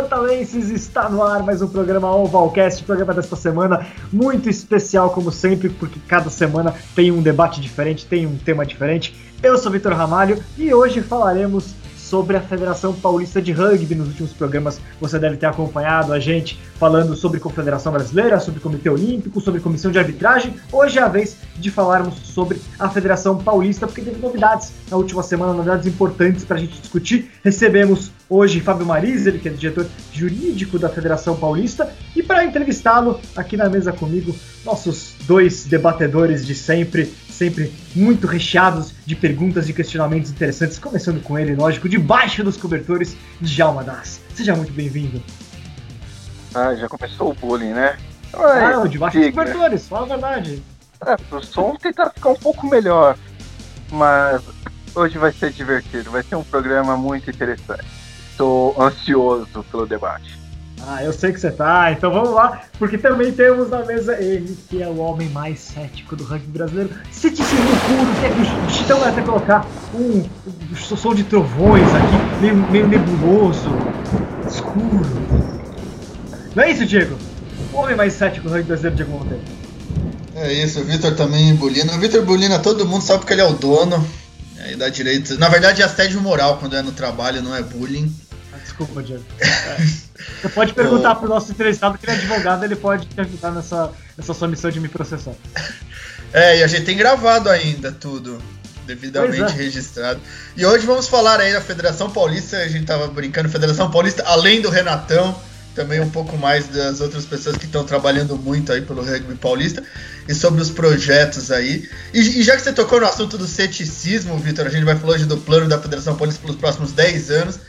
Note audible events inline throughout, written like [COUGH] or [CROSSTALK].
Portalenses! Está no ar mais um programa Ovalcast, programa desta semana muito especial, como sempre, porque cada semana tem um debate diferente, tem um tema diferente. Eu sou Vitor Ramalho e hoje falaremos sobre a Federação Paulista de Rugby. Nos últimos programas você deve ter acompanhado a gente falando sobre Confederação Brasileira, sobre Comitê Olímpico, sobre Comissão de Arbitragem. Hoje é a vez de falarmos sobre a Federação Paulista, porque teve novidades na última semana, novidades importantes para a gente discutir. Recebemos hoje Fábio Mariz, ele que é diretor jurídico da Federação Paulista, e para entrevistá-lo aqui na mesa comigo, nossos dois debatedores de sempre, sempre muito recheados de perguntas e questionamentos interessantes, começando com ele, lógico, debaixo dos cobertores, Djalma Das. Seja muito bem-vindo. Ah, já começou o bullying, né? ah, não, debaixo dos cobertores, fala a verdade. É, pro som tentar ficar um pouco melhor, mas hoje vai ser divertido, vai ser um programa muito interessante. Estou ansioso pelo debate. Ah, eu sei que você tá, então vamos lá, porque também temos na mesa ele, que é o homem mais cético do rugby brasileiro. Ceticismo puro, que é então até colocar um, um som de trovões aqui, meio, meio nebuloso, escuro. Não é isso, Diego? O homem mais cético do rugby brasileiro, Diego Monteiro. É isso, o Vitor também bulina. O Vitor bulina todo mundo, sabe porque ele é o dono. Aí dá direito. Na verdade é assédio moral quando é no trabalho, não é bullying. Ah, desculpa, Diego. É. [LAUGHS] Você pode perguntar pro nosso entrevistado que ele é advogado, ele pode te ajudar nessa, nessa sua missão de me processar. É, e a gente tem gravado ainda tudo, devidamente é. registrado. E hoje vamos falar aí da Federação Paulista, a gente tava brincando, Federação Paulista, além do Renatão, também um pouco mais das outras pessoas que estão trabalhando muito aí pelo rugby paulista e sobre os projetos aí. E, e já que você tocou no assunto do ceticismo, Vitor, a gente vai falar hoje do plano da Federação Paulista pelos próximos 10 anos.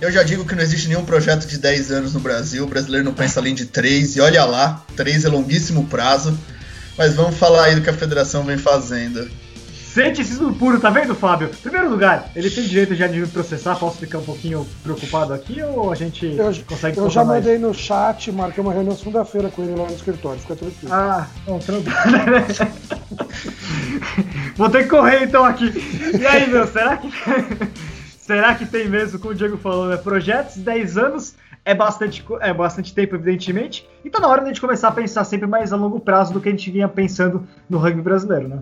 Eu já digo que não existe nenhum projeto de 10 anos no Brasil, o brasileiro não pensa além de 3, e olha lá, 3 é longuíssimo prazo. Mas vamos falar aí do que a federação vem fazendo. Ceticismo puro, tá vendo, Fábio? Primeiro lugar, ele tem direito já de me processar, posso ficar um pouquinho preocupado aqui ou a gente eu, consegue Eu já mandei mais? no chat, marquei uma reunião segunda-feira com ele lá no escritório, fica tranquilo. Ah, não, tranquilo. [LAUGHS] Vou ter que correr então aqui. E aí, meu, será que. Será que tem mesmo, como o Diego falou, né? Projetos, 10 anos é bastante, é bastante tempo, evidentemente. E tá na hora de a gente começar a pensar sempre mais a longo prazo do que a gente vinha pensando no rugby brasileiro, né?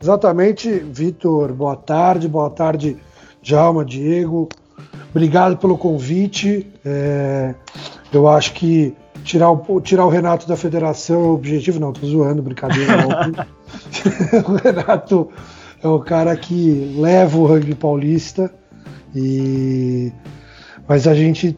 Exatamente, Vitor. Boa tarde, boa tarde, Djalma, Diego. Obrigado pelo convite. É, eu acho que tirar o, tirar o Renato da federação é o objetivo. Não, tô zoando, brincadeira. [LAUGHS] [LAUGHS] o Renato é o cara que leva o rugby paulista e mas a gente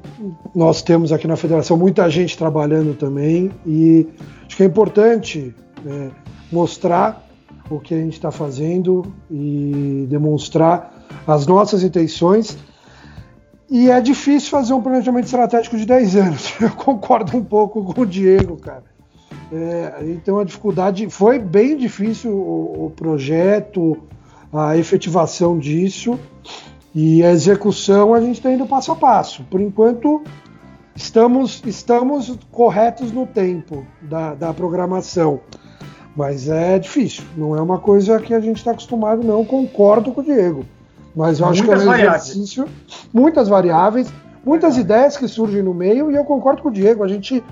nós temos aqui na federação muita gente trabalhando também e acho que é importante é, mostrar o que a gente está fazendo e demonstrar as nossas intenções e é difícil fazer um planejamento estratégico de 10 anos. [LAUGHS] Eu concordo um pouco com o Diego, cara. É, então a dificuldade foi bem difícil o, o, projeto, a efetivação disso e a execução a gente está indo passo a passo. Por enquanto estamos, estamos corretos no tempo da, da programação, mas é difícil. Não é uma coisa que a gente está acostumado, não. Concordo com o Diego, mas eu acho muitas que é um exercício, variáveis. muitas variáveis, muitas ideias que surgem no meio e eu concordo com o Diego. A gente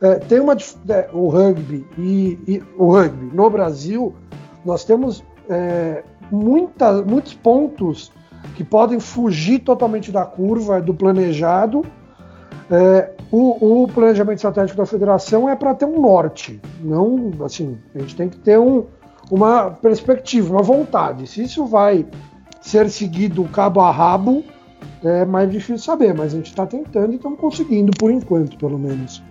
é, tem uma é, o rugby e, e, o rugby no Brasil nós temos é, muita, muitos pontos que podem fugir totalmente da curva do planejado. É, o, o, planejamento estratégico da federação é para ter um norte, não assim. A gente tem que ter um, uma perspectiva, uma vontade. Se isso vai ser seguido cabo a rabo, é mais difícil saber, mas a gente está tentando e estamos conseguindo por enquanto, pelo menos.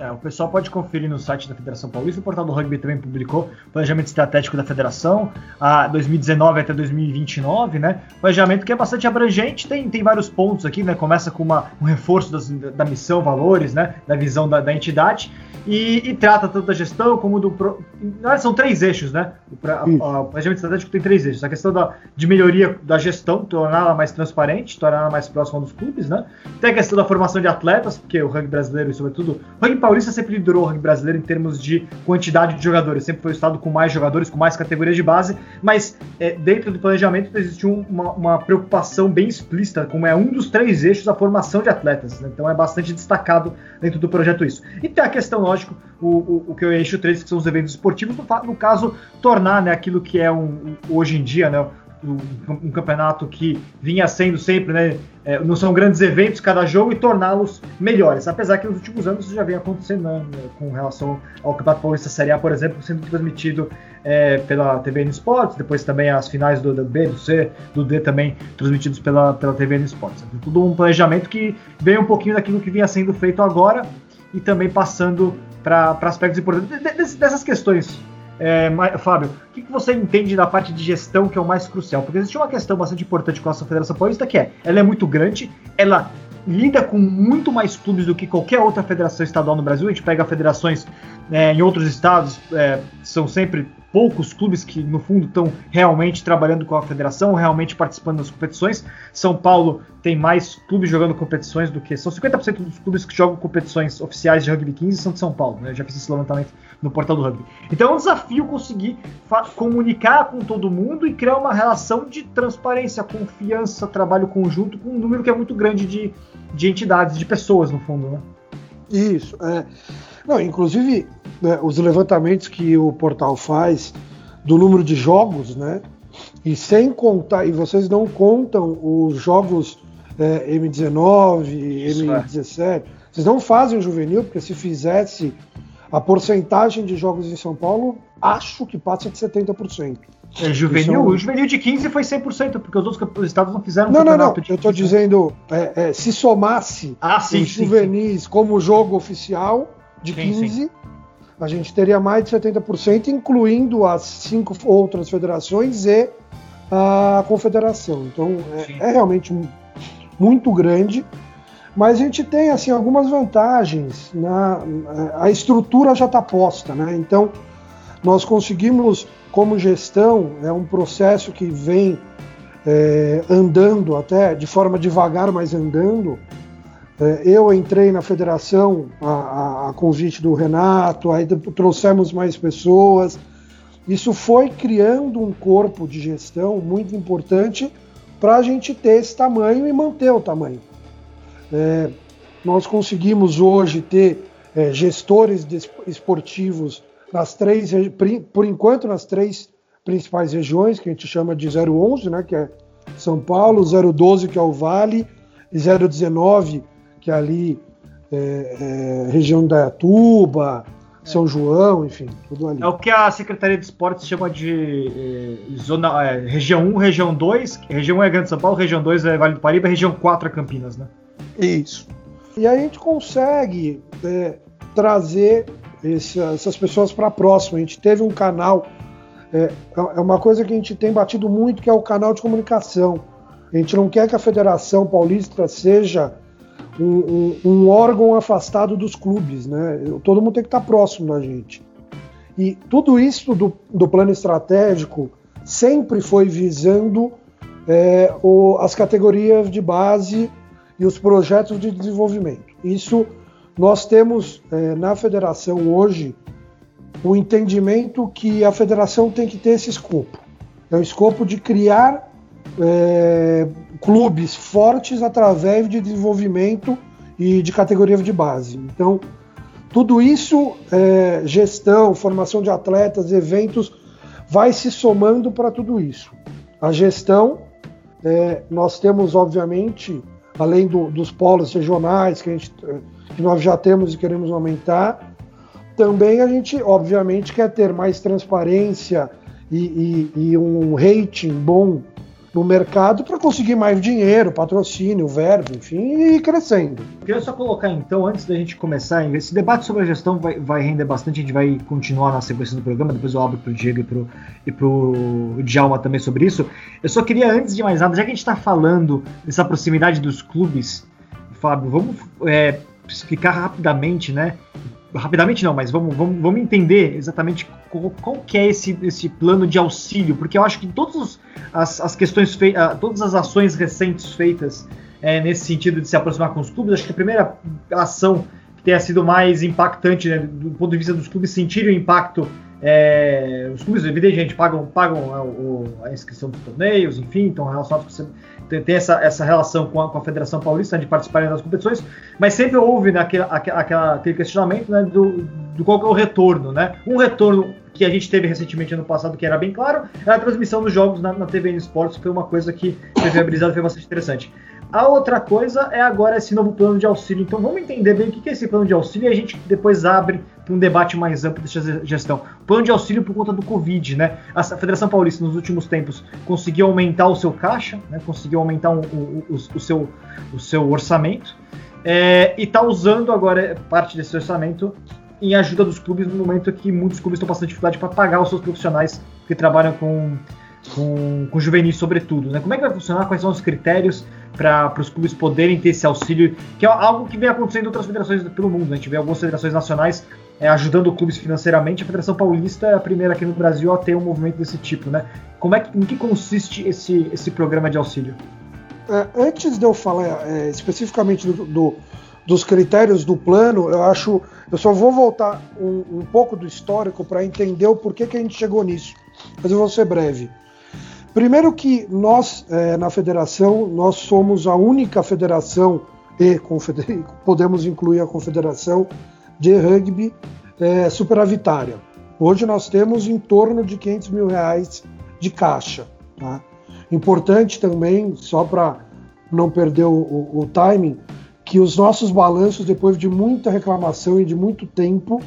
É, o pessoal pode conferir no site da Federação Paulista, o portal do rugby também publicou planejamento estratégico da federação, a 2019 até 2029, né? Planejamento que é bastante abrangente, tem, tem vários pontos aqui, né? Começa com uma, um reforço das, da missão, valores, né? Da visão da, da entidade e, e, trata tanto da gestão como do. Pro... São três eixos, né? O, a, o planejamento estratégico tem três eixos. A questão da, de melhoria da gestão, torná-la mais transparente, torná-la mais próxima dos clubes, né? Tem a questão da formação de atletas, porque o rugby brasileiro, e sobretudo o rugby Paulista sempre liderou o rugby brasileiro em termos de quantidade de jogadores, sempre foi o estado com mais jogadores, com mais categorias de base, mas é, dentro do planejamento existiu uma, uma, preocupação bem explícita, como é um dos três eixos, a formação de atletas. Né? Então é bastante destacado dentro do projeto isso. E tem a questão, lógico, o, o, o que eu eixo 3, que são os eventos esportivos, no, no caso, tornar né, aquilo que é um, hoje em dia, né, um, campeonato que vinha sendo sempre, né? É, não são grandes eventos cada jogo e torná-los melhores. Apesar que nos últimos anos isso já vem acontecendo né, com relação ao Campeonato Paulista Série A, por exemplo, sendo transmitido é, pela TV no Esportes, depois também as finais do, B, do C, do D também transmitidos pela, pela TV no Esportes. Então, tudo um planejamento que vem um pouquinho daquilo que vinha sendo feito agora e também passando para aspectos importantes dessas questões é, Fábio, o que, que, você entende da parte de gestão que é o mais crucial? Porque existe uma questão bastante importante com a Federação Paulista que é, ela é muito grande, ela lida com muito mais clubes do que qualquer outra federação estadual no Brasil. A gente pega federações é, em outros estados, é, são sempre poucos clubes que, no fundo, estão realmente trabalhando com a federação, realmente participando das competições. São Paulo tem mais clubes jogando competições do que. São 50% dos clubes que jogam competições oficiais de rugby 15 são de São Paulo. Né? Eu já fiz esse levantamento no portal do rugby. Então é um desafio conseguir comunicar com todo mundo e criar uma relação de transparência, confiança, trabalho conjunto com um número que é muito grande de, de entidades, de pessoas, no fundo. Né? Isso. É. Não, inclusive, né, os levantamentos que o portal faz do número de jogos, né? E sem contar, e vocês não contam os jogos é, M19, Isso M17, é. vocês não fazem o juvenil, porque se fizesse a porcentagem de jogos em São Paulo, acho que passa de 70%. É, juvenil, o juvenil de 15 foi 100%, porque os outros estados não fizeram Não, não, não. Eu estou dizendo, é, é, se somasse ah, sim, os juvenis sim. como jogo oficial de sim, 15, a gente teria mais de 70%, incluindo as cinco outras federações e a confederação. Então, é, é realmente muito grande mas a gente tem assim algumas vantagens. Na, a estrutura já está posta, né? Então nós conseguimos, como gestão, é um processo que vem é, andando até de forma devagar, mas andando. É, eu entrei na federação a, a, a, convite do Renato, aí trouxemos mais pessoas. Isso foi criando um corpo de gestão muito importante para a gente ter esse tamanho e manter o tamanho. É, nós conseguimos hoje ter é, gestores esportivos nas três, por enquanto, nas três principais regiões, que a gente chama de 011, né, que é São Paulo, 012, que é o Vale, e 019, que é ali é, é, região da Atuba, São João, enfim, tudo ali. É o que a Secretaria de Esportes chama de é, zona, é, região 1, região 2. Região 1 é Grande São Paulo, região 2 é Vale do Paraíba, região 4 é Campinas, né? Isso. E a gente consegue é, trazer esse, essas pessoas para próximo. A gente teve um canal, é, é uma coisa que a gente tem batido muito, que é o canal de comunicação. A gente não quer que a Federação Paulista seja um, um, um órgão afastado dos clubes, né? Todo mundo tem que estar próximo da gente. E tudo isso do, do plano estratégico sempre foi visando é, o, as categorias de base e os projetos de desenvolvimento. Isso nós temos é, na federação hoje o entendimento que a federação tem que ter esse escopo. É o escopo de criar é, clubes fortes através de desenvolvimento e de categoria de base. Então, tudo isso, é, gestão, formação de atletas, eventos, vai se somando para tudo isso. A gestão, é, nós temos, obviamente, além do, dos polos regionais que, gente, que nós já temos e queremos aumentar, também a gente, obviamente, quer ter mais transparência e, e, e um rating bom no mercado para conseguir mais dinheiro, patrocínio, verbo, enfim, e ir crescendo. Queria só colocar então, antes da gente começar, esse debate sobre a gestão vai, vai render bastante, a gente vai continuar na sequência do programa, depois eu abro para o Diego e para o Djalma também sobre isso. Eu só queria, antes de mais nada, já que a gente está falando dessa proximidade dos clubes, Fábio, vamos é, explicar rapidamente, né? Rapidamente não, mas vamos, vamos, vamos entender exatamente qual, qual que é esse, esse plano de auxílio, porque eu acho que todas as, as questões feitas, todas as ações recentes feitas é, nesse sentido de se aproximar com os clubes, acho que a primeira ação que tenha sido mais impactante, né, do ponto de vista dos clubes sentirem o impacto. É, os clubes, evidentemente, pagam, pagam a, é, a, inscrição dos torneios, enfim, então relacionados com tem, essa, essa relação com a, com a Federação Paulista de participarem das competições, mas sempre houve né, aquele, aquela, aquele questionamento né, do, do qual é o retorno. Né? Um retorno que a gente teve recentemente ano passado, que era bem claro, era a transmissão dos jogos na, na TV Esportes, que foi uma coisa que foi viabilizada, foi bastante interessante. A outra coisa é agora esse novo plano de auxílio. Então vamos entender bem o que é esse plano de auxílio e a gente depois abre um debate mais amplo dessa gestão. Plano de auxílio por conta do Covid, né? A Federação Paulista nos últimos tempos conseguiu aumentar o seu caixa, né? conseguiu aumentar o, o, o, o seu, o seu orçamento é, e está usando agora parte desse orçamento em ajuda dos clubes no momento que muitos clubes estão passando dificuldade para pagar os seus profissionais que trabalham com, com, com juvenis, sobretudo. Né? Como é que vai funcionar? Quais são os critérios? para os clubes poderem ter esse auxílio, que é algo que vem acontecendo em outras federações pelo mundo. Né? A gente vê algumas federações nacionais é, ajudando clubes financeiramente. A Federação Paulista é a primeira aqui no Brasil a ter um movimento desse tipo. Né? Como é que, em que consiste esse, esse programa de auxílio? É, antes de eu falar é, especificamente do, do, dos critérios do plano, eu acho. Eu só vou voltar um, um pouco do histórico para entender o porquê que a gente chegou nisso. Mas eu vou ser breve. Primeiro que nós, é, na federação, nós somos a única federação, e podemos incluir a confederação, de rugby é, superavitária. Hoje nós temos em torno de 500 mil reais de caixa. Tá? Importante também, só para não perder o, o, o timing, que os nossos balanços, depois de muita reclamação e de muito tempo,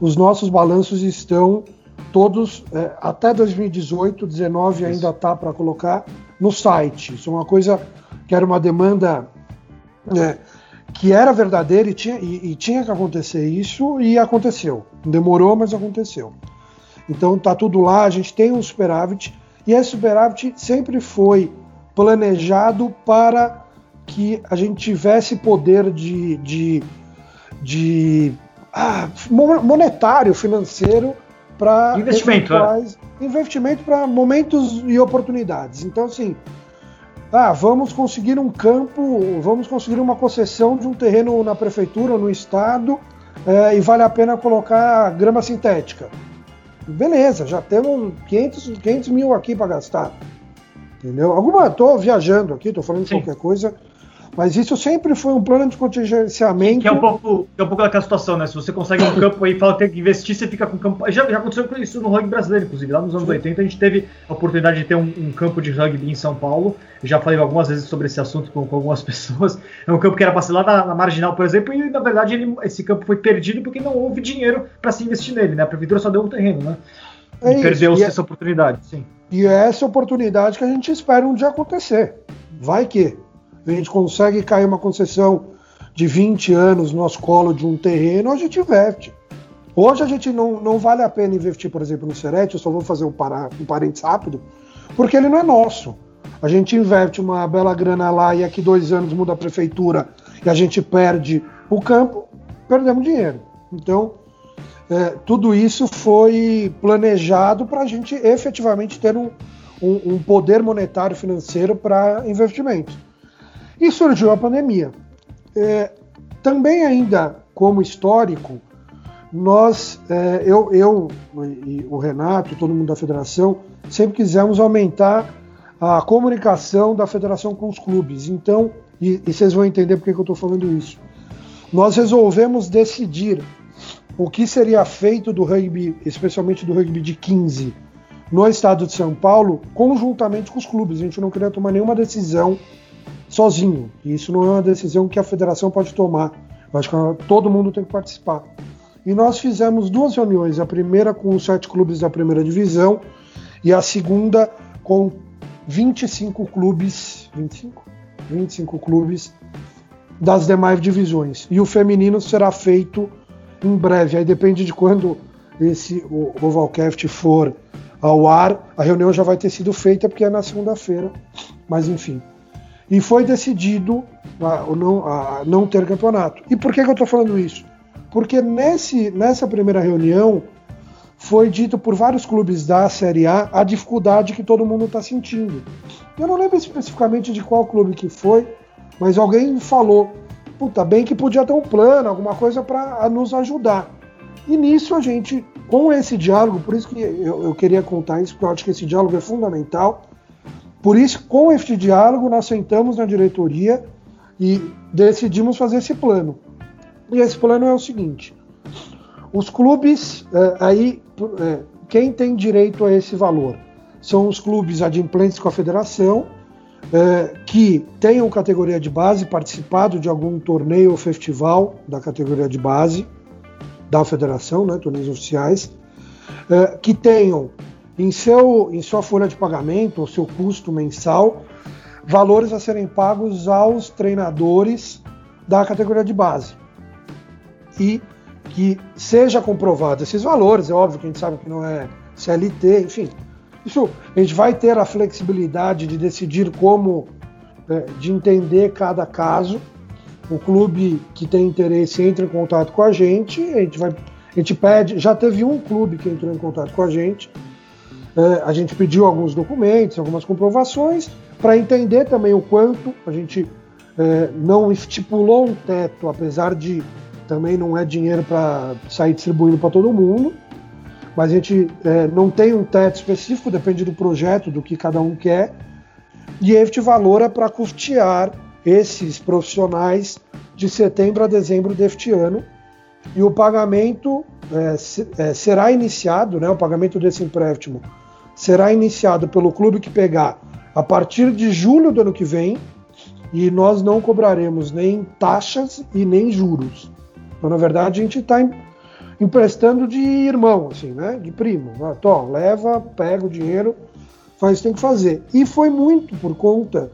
os nossos balanços estão todos é, até 2018, 19 Isso. ainda tá para colocar no site. Isso é uma coisa que era uma demanda é, que era verdadeira e tinha, e, e tinha que acontecer isso e aconteceu. Demorou, mas aconteceu. Então tá tudo lá, a gente tem um superávit e esse superávit sempre foi planejado para que a gente tivesse poder de, de, de ah, monetário, financeiro para investimento, é. investimento para momentos e oportunidades. Então, assim, ah, vamos conseguir um campo, vamos conseguir uma concessão de um terreno na prefeitura, no estado, é, e vale a pena colocar grama sintética. Beleza, já temos 500, 500 mil aqui para gastar. Entendeu? Alguma, estou viajando aqui, estou falando de Sim. qualquer coisa. Mas isso sempre foi um plano de contingenciamento. Que é um pouco, que é um pouco daquela situação, né? Se você consegue um campo e fala que tem que investir, você fica com campo. Já, já aconteceu isso no rugby brasileiro, inclusive. Lá nos anos Sim. 80 a gente teve a oportunidade de ter um, um, campo de rugby em São Paulo. Eu já falei algumas vezes sobre esse assunto com, com algumas [LAUGHS] pessoas. É um campo que era para ser lá na, na, Marginal, por exemplo, e na verdade ele, esse campo foi perdido porque não houve dinheiro para se investir nele, né? A prefeitura só deu um terreno, né? É e perdeu e é essa é... oportunidade, sim. E é essa oportunidade que a gente espera um dia acontecer. Vai que a gente consegue cair uma concessão de 20 anos no nosso colo de um terreno, a gente investe. Hoje a gente não, não vale a pena investir, por exemplo, no Serete, eu só vou fazer um, para, um parênteses rápido, porque ele não é nosso. A gente investe uma bela grana lá e aqui dois anos muda a prefeitura e a gente perde o campo, perdemos dinheiro. Então, é, tudo isso foi planejado para a gente efetivamente ter um, um, um poder monetário financeiro para investimento. E surgiu a pandemia. É, também ainda como histórico, nós, é, eu, eu e o Renato, todo mundo da federação, sempre quisemos aumentar a comunicação da federação com os clubes. Então, e, e vocês vão entender por que eu estou falando isso. Nós resolvemos decidir o que seria feito do rugby, especialmente do rugby de 15, no estado de São Paulo, conjuntamente com os clubes. A gente não queria tomar nenhuma decisão sozinho. E isso não é uma decisão que a federação pode tomar. Eu acho que todo mundo tem que participar. E nós fizemos duas reuniões, a primeira com os sete clubes da primeira divisão e a segunda com 25 clubes, 25? 25 clubes das demais divisões. E o feminino será feito em breve. Aí depende de quando esse o Ovalcast for ao ar. A reunião já vai ter sido feita porque é na segunda-feira. Mas enfim, e foi decidido a, não, a não ter campeonato. E por que, que eu estou falando isso? Porque nesse, nessa primeira reunião foi dito por vários clubes da Série A a dificuldade que todo mundo está sentindo. Eu não lembro especificamente de qual clube que foi, mas alguém falou puta, bem que podia ter um plano, alguma coisa para nos ajudar. E nisso a gente, com esse diálogo, por isso que eu, eu, queria contar isso, porque eu acho que esse diálogo é fundamental. Por isso, com este diálogo, nós sentamos na diretoria e decidimos fazer esse plano. E esse plano é o seguinte: os clubes, é, aí, é, quem tem direito a esse valor? São os clubes adimplentes com a federação, é, que tenham categoria de base, participado de algum torneio ou festival da categoria de base da federação, né, torneios oficiais, é, que tenham em, seu, em sua folha de pagamento, ou seu custo mensal, valores a serem pagos aos treinadores da categoria de base. E que seja comprovado esses valores, é óbvio que a gente sabe que não é CLT, enfim. Isso a gente vai ter a flexibilidade de decidir como, é, de entender cada caso. O clube que tem interesse entra em contato com a gente, a gente vai, a gente pede. Já teve um clube que entrou em contato com a gente. É, a gente pediu alguns documentos, algumas comprovações para entender também o quanto a gente é, não estipulou um teto, apesar de também não é dinheiro para sair distribuindo para todo mundo, mas a gente é, não tem um teto específico, depende do projeto, do que cada um quer, e este valor é para custear esses profissionais de setembro a dezembro deste ano, e o pagamento é, é, será iniciado, né, o pagamento desse empréstimo será iniciado pelo clube que pegar a partir de julho do ano que vem, e nós não cobraremos nem taxas e nem juros. Então, na verdade, a gente está emprestando de irmão, assim, né? De primo. Tó, leva, pega o dinheiro, faz o que tem que fazer. E foi muito por conta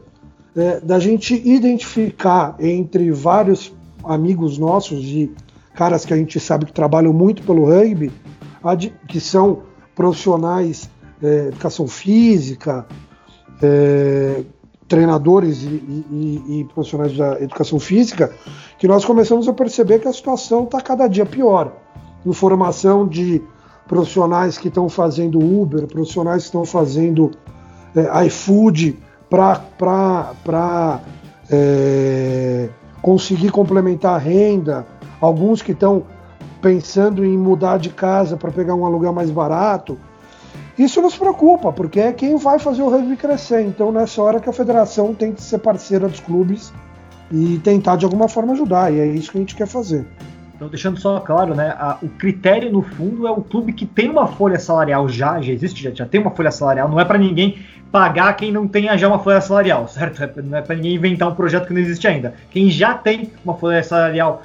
é, da gente identificar entre vários amigos nossos, de caras que a gente sabe que trabalham muito pelo rugby, que são profissionais é, educação física, é, treinadores e, e, e, profissionais da educação física, que nós começamos a perceber que a situação está cada dia pior. Informação de profissionais que estão fazendo Uber, profissionais que estão fazendo é, iFood para é, conseguir complementar a renda, alguns que estão pensando em mudar de casa para pegar um aluguel mais barato. Isso nos preocupa, porque é quem vai fazer o rugby crescer. Então, nessa hora que a federação tem que ser parceira dos clubes e tentar de alguma forma ajudar, e é isso que a gente quer fazer. Então, deixando só claro, né, a, o critério no fundo é o clube que tem uma folha salarial já, já existe, já, já tem uma folha salarial, não é para ninguém pagar quem não tenha já uma folha salarial, certo? É não é para ninguém inventar um projeto que não existe ainda. Quem já tem uma folha salarial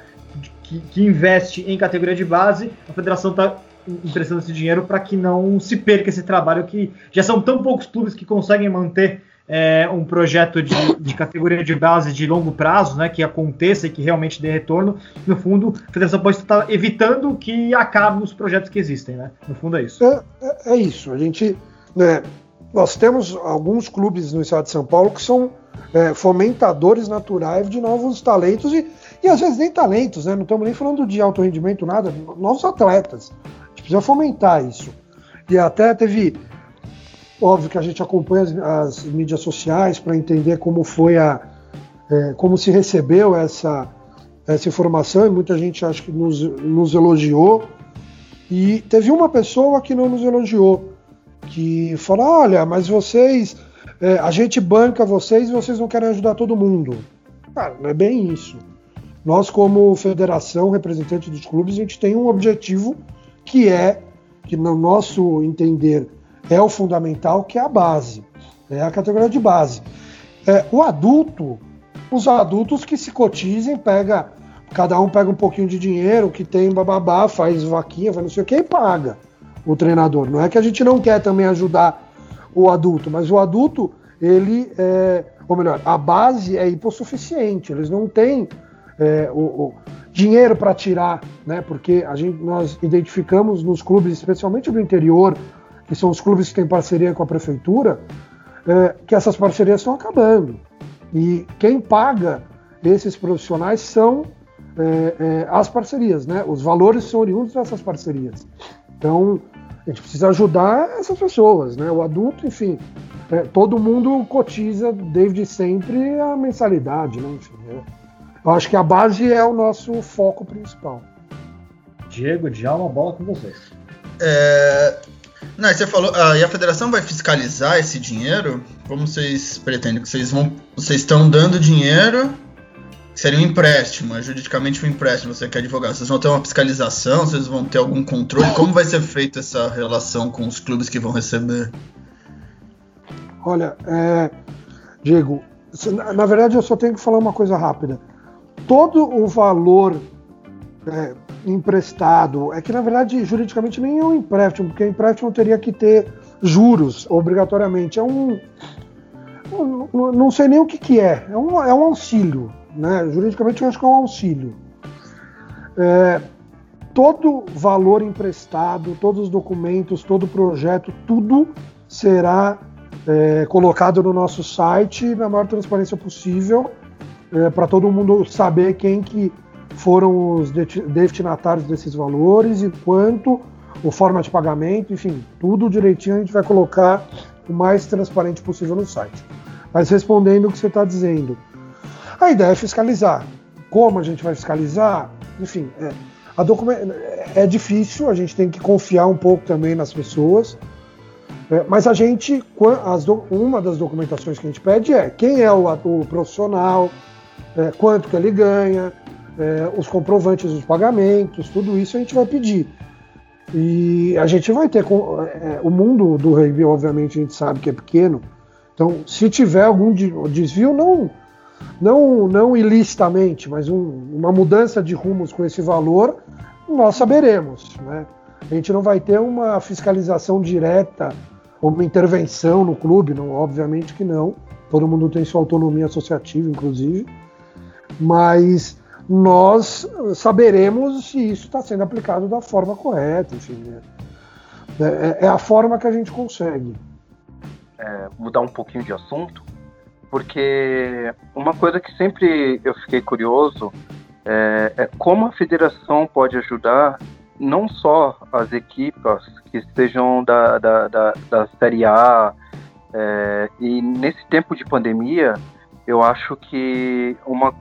que, que investe em categoria de base, a federação está emprestando esse dinheiro para que não se perca esse trabalho que já são tão poucos clubes que conseguem manter é, um projeto de, de, categoria de base de longo prazo, né, que aconteça e que realmente dê retorno. No fundo, a Federação pode estar evitando que acabem os projetos que existem, né? No fundo é isso. É, é, é isso. A gente, né, nós temos alguns clubes no estado de São Paulo que são é, fomentadores naturais de novos talentos e, e às vezes nem talentos, né? Não estamos nem falando de alto rendimento, nada, novos atletas precisa fomentar isso. E até teve, óbvio que a gente acompanha as, as mídias sociais para entender como foi a, é, como se recebeu essa, essa informação e muita gente acho que nos, nos elogiou. E teve uma pessoa que não nos elogiou, que falou: olha, mas vocês, é, a gente banca vocês e vocês não querem ajudar todo mundo. Cara, não é bem isso. Nós, como federação, representante dos clubes, a gente tem um objetivo que é, que no nosso entender é o fundamental, que é a base, é a categoria de base. É, o adulto, os adultos que se cotizem, pega, cada um pega um pouquinho de dinheiro, que tem bababá, faz vaquinha, faz não sei o que e paga o treinador. Não é que a gente não quer também ajudar o adulto, mas o adulto, ele é, ou melhor, a base é hipossuficiente, eles não têm é, o, o, dinheiro para tirar, né? Porque a gente, nós identificamos nos clubes, especialmente do interior, que são os clubes que têm parceria com a prefeitura, é, que essas parcerias estão acabando. E quem paga esses profissionais são é, é, as parcerias, né? Os valores são oriundos dessas parcerias. Então, a gente precisa ajudar essas pessoas, né? O adulto, enfim, é, todo mundo cotiza desde sempre a mensalidade, né? Enfim, é eu acho que a base é o nosso foco principal. Diego, Djalma, bola com vocês. É... Não, você falou, ah, e a federação vai fiscalizar esse dinheiro? Como vocês pretendem? Vocês vão, vocês estão dando dinheiro? Seria um empréstimo, é juridicamente um empréstimo, você quer advogar. Vocês vão ter uma fiscalização, vocês vão ter algum controle? Como vai ser feita essa relação com os clubes que vão receber? Olha, é, Diego, na verdade eu só tenho que falar uma coisa rápida. Todo o valor é, emprestado, é que na verdade juridicamente nem é um empréstimo, porque empréstimo teria que ter juros obrigatoriamente. É um. não sei nem o que, que é, é um, é um auxílio. Né? Juridicamente eu acho que é um auxílio. É, todo valor emprestado, todos os documentos, todo projeto, tudo será é, colocado no nosso site na maior transparência possível é, para todo mundo saber quem que foram os destinatários desses valores e quanto, o forma de pagamento, enfim, tudo direitinho a gente vai colocar o mais transparente possível no site. Mas respondendo o que você está dizendo, a ideia é fiscalizar. Como a gente vai fiscalizar? Enfim, é, é difícil, a gente tem que confiar um pouco também nas pessoas. É, mas a gente, uma das documentações que a gente pede é quem é o, o profissional, é, quanto que ele ganha, é, os comprovantes dos pagamentos, tudo isso a gente vai pedir. E a gente vai ter. É, o mundo do rugby, obviamente, a gente sabe que é pequeno. Então, se tiver algum desvio, não, não, não ilicitamente, mas um, uma mudança de rumos com esse valor, nós saberemos. Né? A gente não vai ter uma fiscalização direta uma intervenção no clube, não, obviamente que não. Todo mundo tem sua autonomia associativa, inclusive. Mas nós saberemos se isso está sendo aplicado da forma correta. Enfim, né? é, é, a forma que a gente consegue. É, mudar um pouquinho de assunto, porque uma coisa que sempre eu fiquei curioso é, é como a federação pode ajudar não só as equipas que estejam da, da, da, da Série A, é, e nesse tempo de pandemia, eu acho que uma,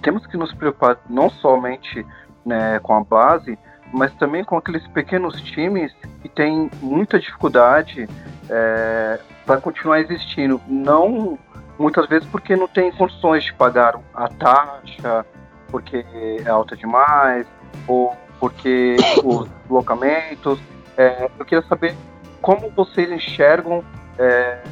temos que nos preocupar não somente né, com a base, mas também com aqueles pequenos times que têm muita dificuldade é, para continuar existindo. Não muitas vezes porque não tem condições de pagar a taxa, porque é alta demais, ou porque [COUGHS] os locamentos. É, eu queria saber como vocês enxergam é,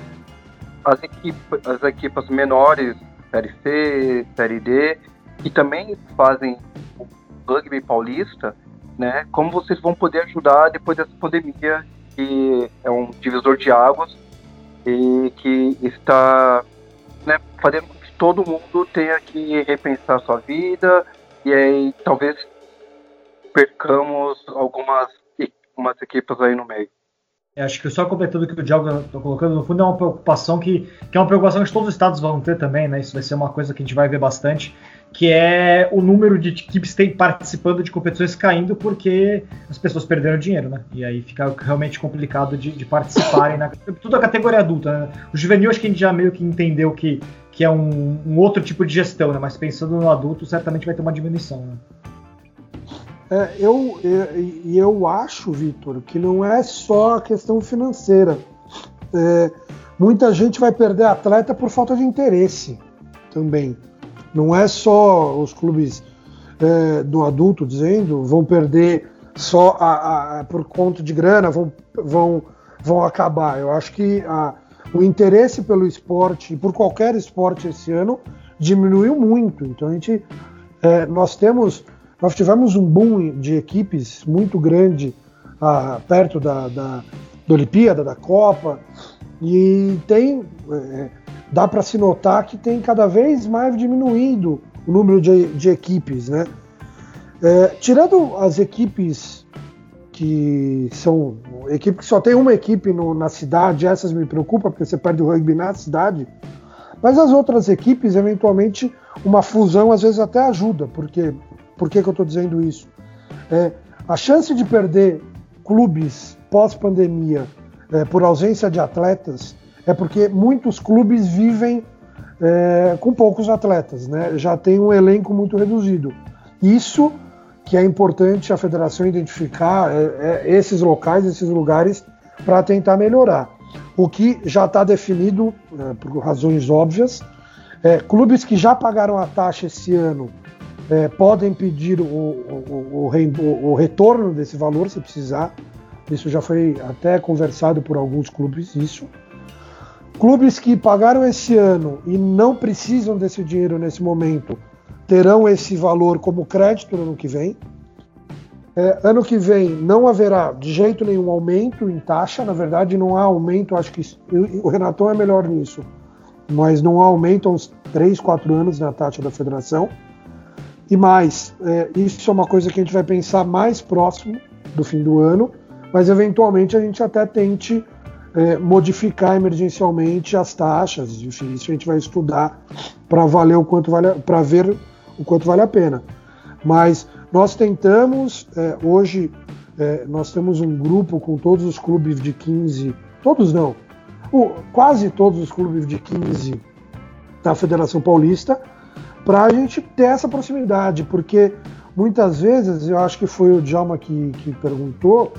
as, equipas, as equipas menores, Série C, Série D, que também fazem o rugby paulista, né? Como vocês vão poder ajudar depois dessa pandemia, que é um divisor de águas e que está né, fazendo com que todo mundo tenha que repensar sua vida e aí talvez percamos algumas umas equipes aí no meio. Eu acho que só completando o que o Diogo está colocando, no fundo é uma preocupação que, que é uma preocupação que todos os estados vão ter também, né? Isso vai ser uma coisa que a gente vai ver bastante, que é o número de equipes participando de competições caindo porque as pessoas perderam dinheiro, né? E aí fica realmente complicado de, de participarem, na, tudo a categoria adulta, né? O juvenil acho que a gente já meio que entendeu que, que é um, um outro tipo de gestão, né? Mas pensando no adulto, certamente vai ter uma diminuição, né? É, eu, eu, eu, acho, Vitor, que não é só a questão financeira. É, muita gente vai perder atleta por falta de interesse também. Não é só os clubes é, do adulto dizendo vão perder só a, a, por conta de grana, vão, vão, vão acabar. Eu acho que a, o interesse pelo esporte, por qualquer esporte esse ano, diminuiu muito. Então a gente, é, nós temos nós tivemos um boom de equipes muito grande ah, perto da, da, da, Olimpíada, da Copa, e tem é, dá para se notar que tem cada vez mais diminuído o número de, de equipes, né? É, tirando as equipes que são equipe que só tem uma equipe no, na cidade, essas me preocupam porque você perde o rugby na cidade. Mas as outras equipes, eventualmente, uma fusão às vezes até ajuda, porque por que, que eu estou dizendo isso? É, a chance de perder clubes pós-pandemia é, por ausência de atletas é porque muitos clubes vivem é, com poucos atletas, né? Já tem um elenco muito reduzido. Isso que é importante a federação identificar é, é esses locais, esses lugares, para tentar melhorar. O que já está definido, é, por razões óbvias, é, clubes que já pagaram a taxa esse ano é, podem pedir o, o, o, o, retorno desse valor se precisar. Isso já foi até conversado por alguns clubes. Isso. Clubes que pagaram esse ano e não precisam desse dinheiro nesse momento terão esse valor como crédito no ano que vem. É, ano que vem não haverá de jeito nenhum aumento em taxa, na verdade não há aumento, acho que o Renatão é melhor nisso, mas não há aumento há uns 3, 4 anos na taxa da federação. E mais, é, isso é uma coisa que a gente vai pensar mais próximo do fim do ano, mas eventualmente a gente até tente é, modificar emergencialmente as taxas. Enfim, isso a gente vai estudar para valer o quanto vale, para ver o quanto vale a pena. Mas nós tentamos, é, hoje é, nós temos um grupo com todos os clubes de 15, todos não, o, quase todos os clubes de 15 da Federação Paulista, para a gente ter essa proximidade, porque muitas vezes, eu acho que foi o Djalma que, que perguntou,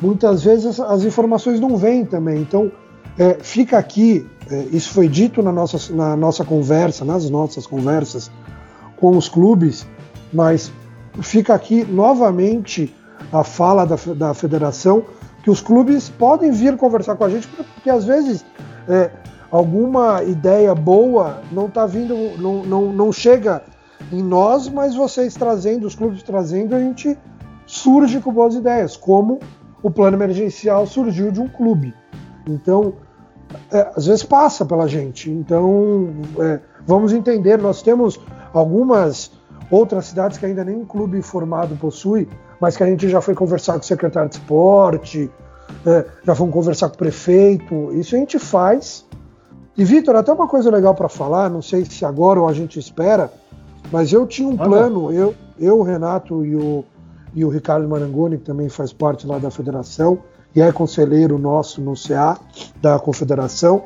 muitas vezes as informações não vêm também. Então, é, fica aqui, é, isso foi dito na nossa, na nossa conversa, nas nossas conversas com os clubes, mas fica aqui novamente a fala da, da federação que os clubes podem vir conversar com a gente, porque às vezes é, alguma ideia boa não está vindo, não, não, não chega em nós, mas vocês trazendo, os clubes trazendo, a gente surge com boas ideias, como o plano emergencial surgiu de um clube. Então, é, às vezes passa pela gente. Então, é, vamos entender, nós temos algumas outras cidades que ainda nem um clube formado possui, mas que a gente já foi conversar com o secretário de esporte, é, já fomos conversar com o prefeito. Isso a gente faz e Vitor, até uma coisa legal para falar, não sei se agora ou a gente espera, mas eu tinha um plano, eu, eu, o Renato e o, e o Ricardo Marangoni, que também faz parte lá da federação e é conselheiro nosso no CA da confederação,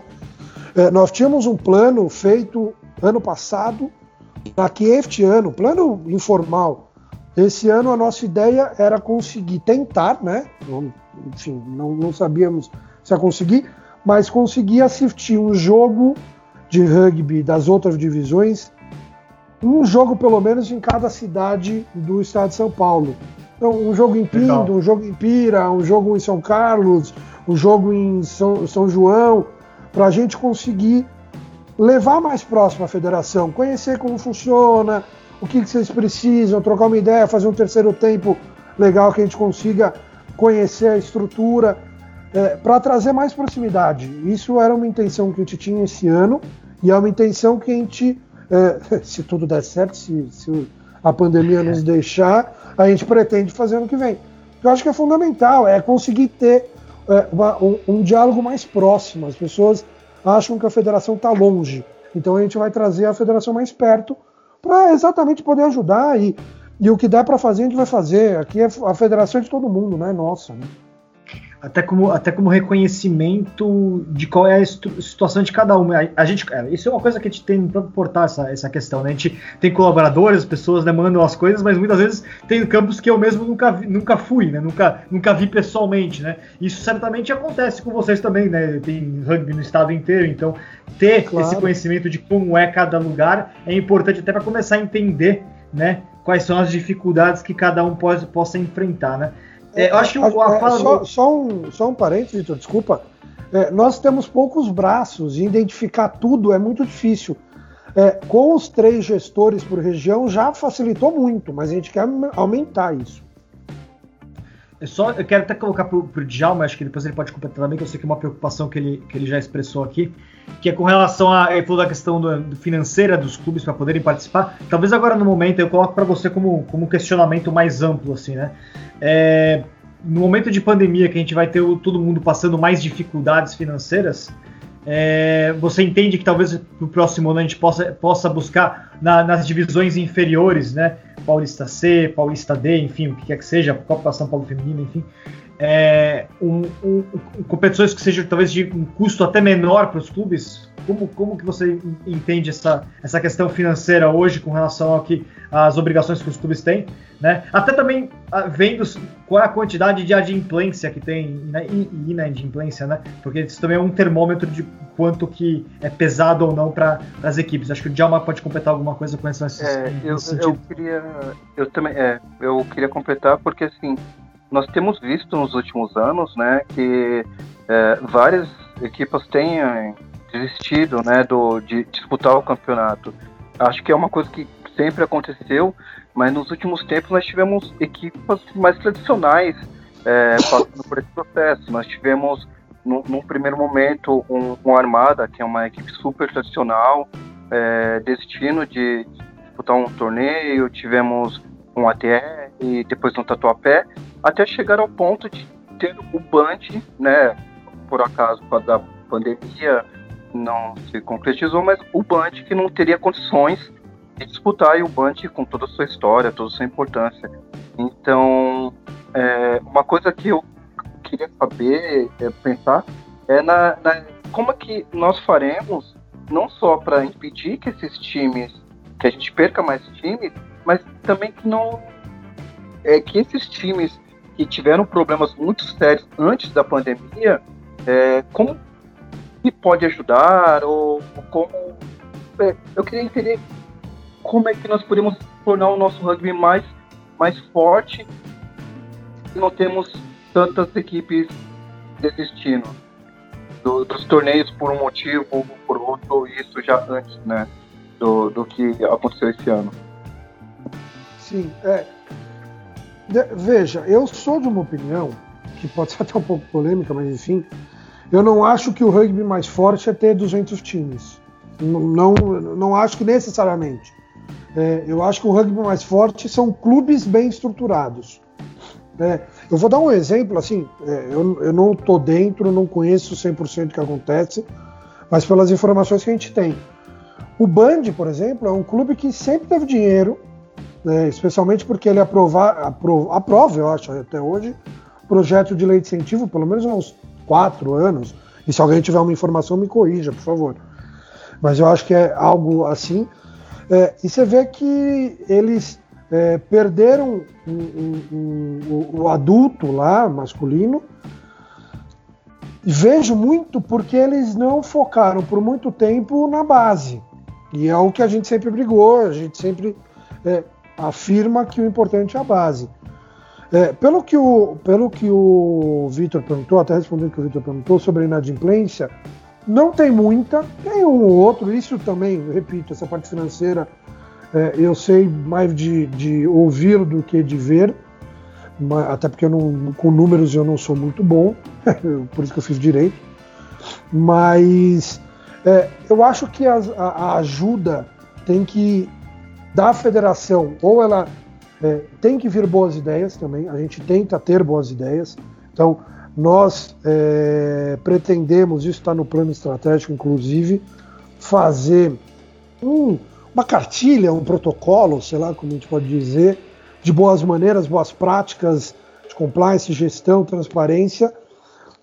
é, nós tínhamos um plano feito ano passado para que este ano, plano informal, esse ano a nossa ideia era conseguir tentar, né? Enfim, não, não sabíamos se ia conseguir, mas conseguir assistir um jogo de rugby das outras divisões, um jogo pelo menos em cada cidade do estado de São Paulo. Então, um jogo em Pinto, um jogo em Pira, um jogo em São Carlos, um jogo em São, São João, para a gente conseguir levar mais próximo a federação, conhecer como funciona, o que, que vocês precisam, trocar uma ideia, fazer um terceiro tempo legal que a gente consiga conhecer a estrutura é, para trazer mais proximidade. Isso era uma intenção que a gente tinha esse ano e é uma intenção que a gente, é, [LAUGHS] se tudo der certo, se, se a pandemia nos deixar, a gente pretende fazer ano que vem. Eu acho que é fundamental, é conseguir ter é, uma, um, um, diálogo mais próximo. As pessoas acham que a federação está longe, então a gente vai trazer a federação mais perto para exatamente poder ajudar e, e o que dá para fazer a gente vai fazer. Aqui é a federação de todo mundo, não é nossa. Né? Até como, até como reconhecimento de qual é a situação de cada um. A, a gente, é, isso é uma coisa que a gente tem para portar essa, essa questão, né? A gente tem colaboradores, as pessoas né, mandam as coisas, mas muitas vezes tem campos que eu mesmo nunca, vi, nunca fui, né? Nunca, nunca vi pessoalmente, né? Isso certamente acontece com vocês também, né? Tem rugby no estado inteiro, então ter claro. esse conhecimento de como é cada lugar é importante até para começar a entender, né? Quais são as dificuldades que cada um pode, possa enfrentar, né? É, eu acho que a, a é, fala só, do... só, um, só um parênteses, Vitor, desculpa. É, nós temos poucos braços e identificar tudo é muito difícil. É, com os três gestores por região já facilitou muito, mas a gente quer aumentar isso. Eu, só, eu quero até colocar para o Djalma, acho que depois ele pode completar também, que eu sei que é uma preocupação que ele, que ele já expressou aqui, que é com relação a. Ele falou da questão do, financeira dos clubes para poderem participar. Talvez agora no momento eu coloco para você como, como um questionamento mais amplo, assim, né? É, no momento de pandemia, que a gente vai ter todo mundo passando mais dificuldades financeiras, é, você entende que talvez no próximo ano a gente possa, possa buscar na, nas divisões inferiores, né? Paulista C, Paulista D, enfim, o que quer que seja, Copa São Paulo Feminina, enfim. É, um, um, competições que sejam talvez de um custo até menor para os clubes? Como, como que você entende essa, essa questão financeira hoje com relação ao que as obrigações que os clubes têm? Né? Até também ah, vendo qual é a quantidade de adimplência que tem né? e, e inadimplência, né? Porque isso também é um termômetro de quanto que é pesado ou não para as equipes. Acho que o Djalma pode completar alguma coisa com essa. É, eu, eu, queria, eu também, é, eu queria completar porque assim nós temos visto nos últimos anos, né, que é, várias equipas têm é, desistido, né, do, de disputar o campeonato. Acho que é uma coisa que sempre aconteceu, mas nos últimos tempos nós tivemos equipas mais tradicionais é, passando por esse processo. Nós tivemos, no, num primeiro momento, um, um, Armada, que é uma equipe super tradicional, é, destino de disputar um torneio, tivemos um ATR e depois um Tatuapé, até chegar ao ponto de ter o Band, né, por acaso, por da pandemia, não se concretizou, mas o Band que não teria condições de disputar e o Band com toda a sua história, toda a sua importância. Então, é, uma coisa que eu queria saber, é, pensar, é na, na, como é que nós faremos, não só para impedir que esses times, que a gente perca mais times, mas também que não é que esses times que tiveram problemas muito sérios antes da pandemia, é, como que pode ajudar ou, ou como é, eu queria entender como é que nós podemos tornar o nosso rugby mais mais forte e não temos tantas equipes desistindo do, dos torneios por um motivo ou por outro isso já antes né do, do que aconteceu esse ano. Sim é Veja, eu sou de uma opinião, que pode ser [LAUGHS] até um pouco polêmica, mas enfim, eu não acho que o rugby mais forte é ter 200 times. Não, não acho que necessariamente. É, eu acho que o rugby mais forte são clubes bem estruturados. É, eu vou dar um exemplo, assim, é, eu, eu não estou dentro, não conheço 100% do que acontece, mas pelas informações que a gente tem. O Band, por exemplo, é um clube que sempre teve dinheiro, né, especialmente porque ele aprova, aprova, aprova, eu acho, até hoje, projeto de lei de incentivo, pelo menos uns quatro anos. E se alguém tiver uma informação, me corrija, por favor. Mas eu acho que é algo assim. É, e você vê que eles é, perderam um, um, um, o adulto lá, masculino. E vejo muito porque eles não focaram por muito tempo na base. E é o que a gente sempre brigou, a gente sempre é, afirma que o importante é a base. É, pelo que o, pelo que o Vitor perguntou, até respondendo o que o Vitor perguntou sobre a inadimplência, não tem muita, tem um ou outro, isso também, repito, essa parte financeira é, eu sei mais de, de ouvir do que de ver, até porque não, com números eu não sou muito bom, [LAUGHS] por isso que eu fiz direito, mas é, eu acho que a, a ajuda tem que da federação, ou ela é, tem que vir boas ideias também, a gente tenta ter boas ideias. Então, nós é, pretendemos, isso está no plano estratégico, inclusive, fazer um, uma cartilha, um protocolo, sei lá como a gente pode dizer, de boas maneiras, boas práticas de compliance, gestão, transparência,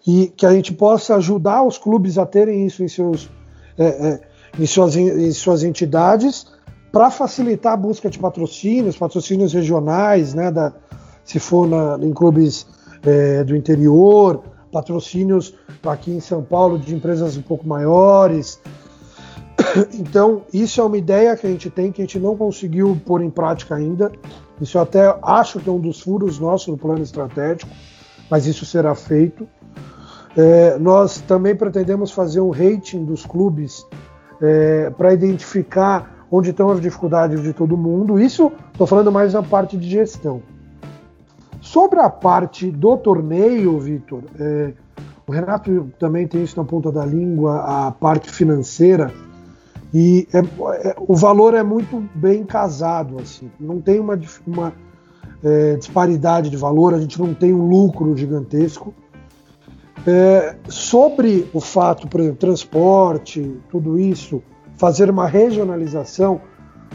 e que a gente possa ajudar os clubes a terem isso em, seus, é, é em, suas, em suas entidades para facilitar a busca de patrocínios, patrocínios regionais, né, da, se for na, em clubes é, do interior, patrocínios aqui em São Paulo de empresas um pouco maiores. [COUGHS] Então, isso é uma ideia que a gente tem, que a gente não conseguiu pôr em prática ainda. Isso eu até acho que é um dos furos nossos no plano estratégico, mas isso será feito. É, nós também pretendemos fazer um rating dos clubes é, para identificar onde estão as dificuldades de todo mundo. Isso estou falando mais na parte de gestão. Sobre a parte do torneio, Vitor, é, o Renato também tem isso na ponta da língua, a parte financeira, e é, é, o valor é muito bem casado, assim, não tem uma, uma é, disparidade de valor, a gente não tem um lucro gigantesco. É, sobre o fato, por exemplo, transporte, tudo isso, fazer uma regionalização,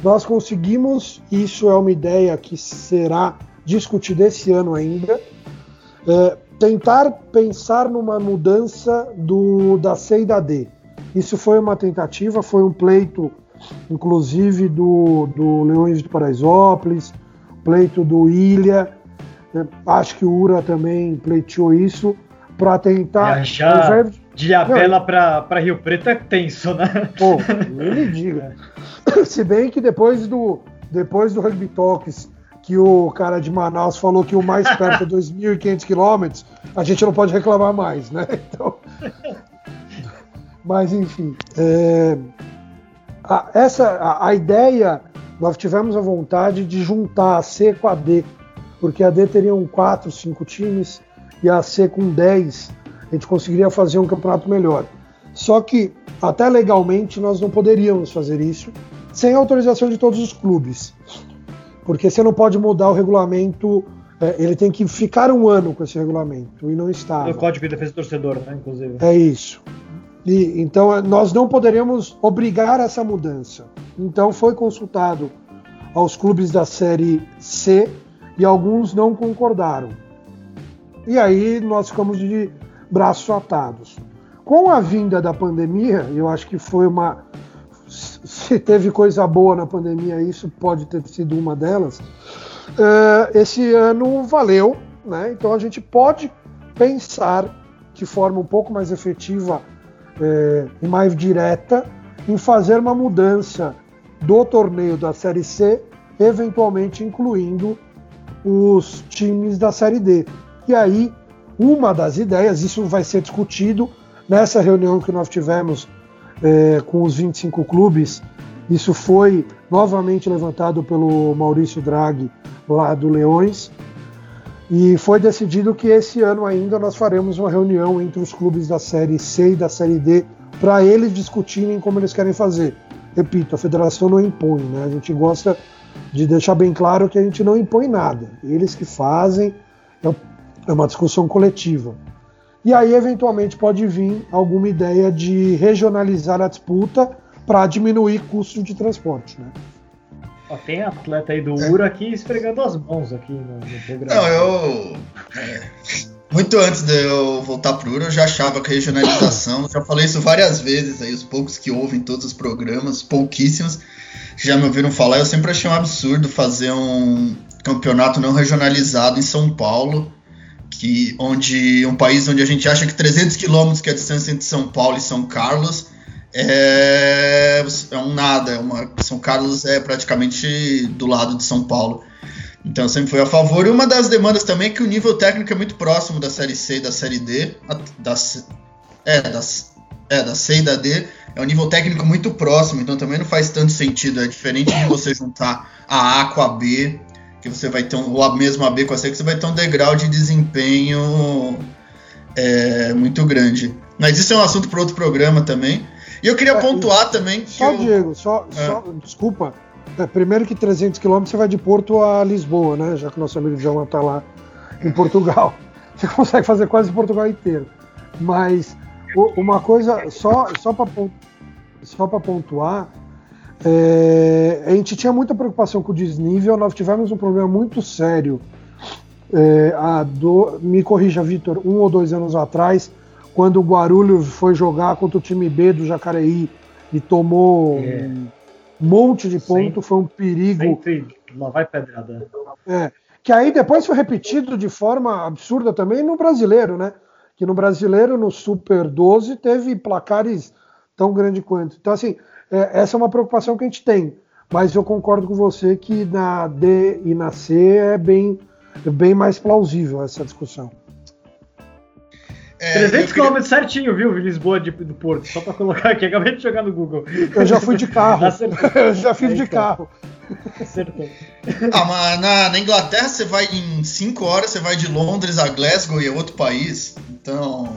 nós conseguimos, isso é uma ideia que será discutida esse ano ainda, é, tentar pensar numa mudança do, da C e da D. Isso foi uma tentativa, foi um pleito, inclusive, do, do Leões de Paraisópolis, pleito do Ilha, né? acho que o Ura também pleiteou isso, para tentar. Já, de Abela para Rio Preto é tenso, né? Pô, nem me diga. Se bem que depois do, depois do Rugby Talks, que o cara de Manaus falou que o mais perto é [LAUGHS] 2.500 quilômetros, a gente não pode reclamar mais, né? Então, mas enfim, é, a, essa a, a, ideia nós tivemos a vontade de juntar a C com a D, porque a D teriam quatro, cinco times e a C com 10 a gente conseguiria fazer um campeonato melhor. Só que até legalmente nós não poderíamos fazer isso sem autorização de todos os clubes, porque você não pode mudar o regulamento é, ele tem que ficar um ano com esse regulamento e não está. O Código de Defesa do Torcedor, né, inclusive. É isso. E, então, nós não poderíamos obrigar essa mudança. Então, foi consultado aos clubes da Série C e alguns não concordaram. E aí nós ficamos de braços atados. Com a vinda da pandemia, eu acho que foi uma. Se teve coisa boa na pandemia, isso pode ter sido uma delas. Uh, esse ano valeu, né? Então a gente pode pensar de forma um pouco mais efetiva é, e mais direta em fazer uma mudança do torneio da Série C, eventualmente incluindo os times da Série D. E aí, uma das ideias, isso vai ser discutido nessa reunião que nós tivemos é, com os 25 clubes, isso foi novamente levantado pelo Maurício Draghi, lá do Leões, e foi decidido que esse ano ainda nós faremos uma reunião entre os clubes da Série C e da Série D para eles discutirem como eles querem fazer. Repito, a federação não impõe, né? A gente gosta de deixar bem claro que a gente não impõe nada. Eles que fazem, é, é uma discussão coletiva. E aí, eventualmente, pode vir alguma ideia de regionalizar a disputa para diminuir custos de transporte, né? Ó, tem atleta aí do é. URA aqui esfregando as mãos aqui no, no programa. Não, eu. É, muito antes de eu voltar pro URA, eu já achava que a regionalização, já falei isso várias vezes aí, os poucos que ouvem todos os programas, pouquíssimos, já me ouviram falar, eu sempre achei um absurdo fazer um campeonato não regionalizado em São Paulo, que onde um país onde a gente acha que 300 quilômetros que é a distância entre São Paulo e São Carlos é, é um nada. É uma, São Carlos é praticamente do lado de São Paulo. Então sempre foi a favor. E uma das demandas também é que o nível técnico é muito próximo da Série C e da Série D. Da, é, das, é, da C e da D. É um nível técnico muito próximo, então também não faz tanto sentido. É diferente de você juntar a A com a B, que você vai ter um, ou a mesma B com a C, que você vai ter um degrau de desempenho é, muito grande. Mas isso é um assunto para outro programa também. E eu queria é, pontuar também que. Só, eu... Diego, só, é. só desculpa. É, primeiro que 300 quilômetros você vai de Porto a Lisboa, né? Já que o nosso amigo João está lá em Portugal. [LAUGHS] Você consegue fazer quase Portugal inteiro. Mas uma coisa, só, só para só pontuar, é, a gente tinha muita preocupação com o desnível, nós tivemos um problema muito sério. É, do, me corrija, Vitor, um ou dois anos atrás, quando o Guarulhos foi jogar contra o time B do Jacareí e tomou é. um monte de ponto, foi um perigo. Sempre lá vai pedrada. É, que aí depois foi repetido de forma absurda também no brasileiro, né? Que no brasileiro, no Super 12, teve placares tão grande quanto. Então, assim, é, essa é uma preocupação que a gente tem. Mas eu concordo com você que na D e na C é bem, bem mais plausível essa discussão. É, 300 km queria... certinho, viu? Lisboa de, do Porto. Só pra colocar aqui, acabei de jogar no Google. Eu já fui de carro. [LAUGHS] eu já fiz de carro. Acertou. Ah, mas na, na, Inglaterra você vai em 5 horas, você vai de Londres a Glasgow e é outro país. Então.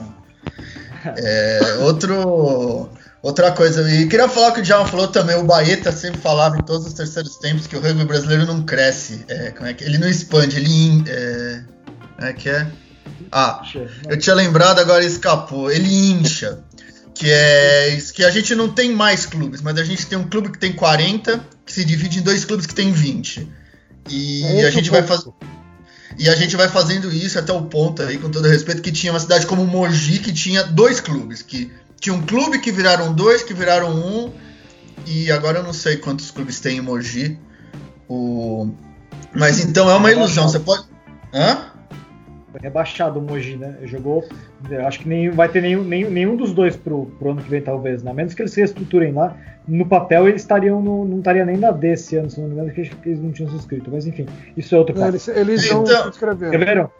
É, outro. Outra coisa, e queria falar que o Djalma falou também, o Baeta sempre falava em todos os terceiros tempos que o rugby brasileiro não cresce. É, como é que, ele não expande, ele. É, como é que é? Ah, eu tinha lembrado, agora escapou. Ele incha. Que é que a gente não tem mais clubes, mas a gente tem um clube que tem 40, que se divide em dois clubes que tem 20. E é a gente vai fazer. E a gente vai fazendo isso até o ponto aí, com todo respeito, que tinha uma cidade como Mogi que tinha dois clubes, que tinha um clube que viraram dois, que viraram um, e agora eu não sei quantos clubes tem em Mogi. O... Mas então é uma ilusão, você pode. Hã? rebaixado o Mogi, né? Jogou. Acho que nem vai ter nenhum, nenhum, nenhum dos dois pro, pro ano que vem, talvez, né? A menos que eles se reestruturem lá. No papel eles estariam no, não estaria nem na D esse ano, se não me engano, porque eles não tinham se inscrito. Mas enfim, isso é outro caso. Eles, eles então, não se inscreveram. Escreveram?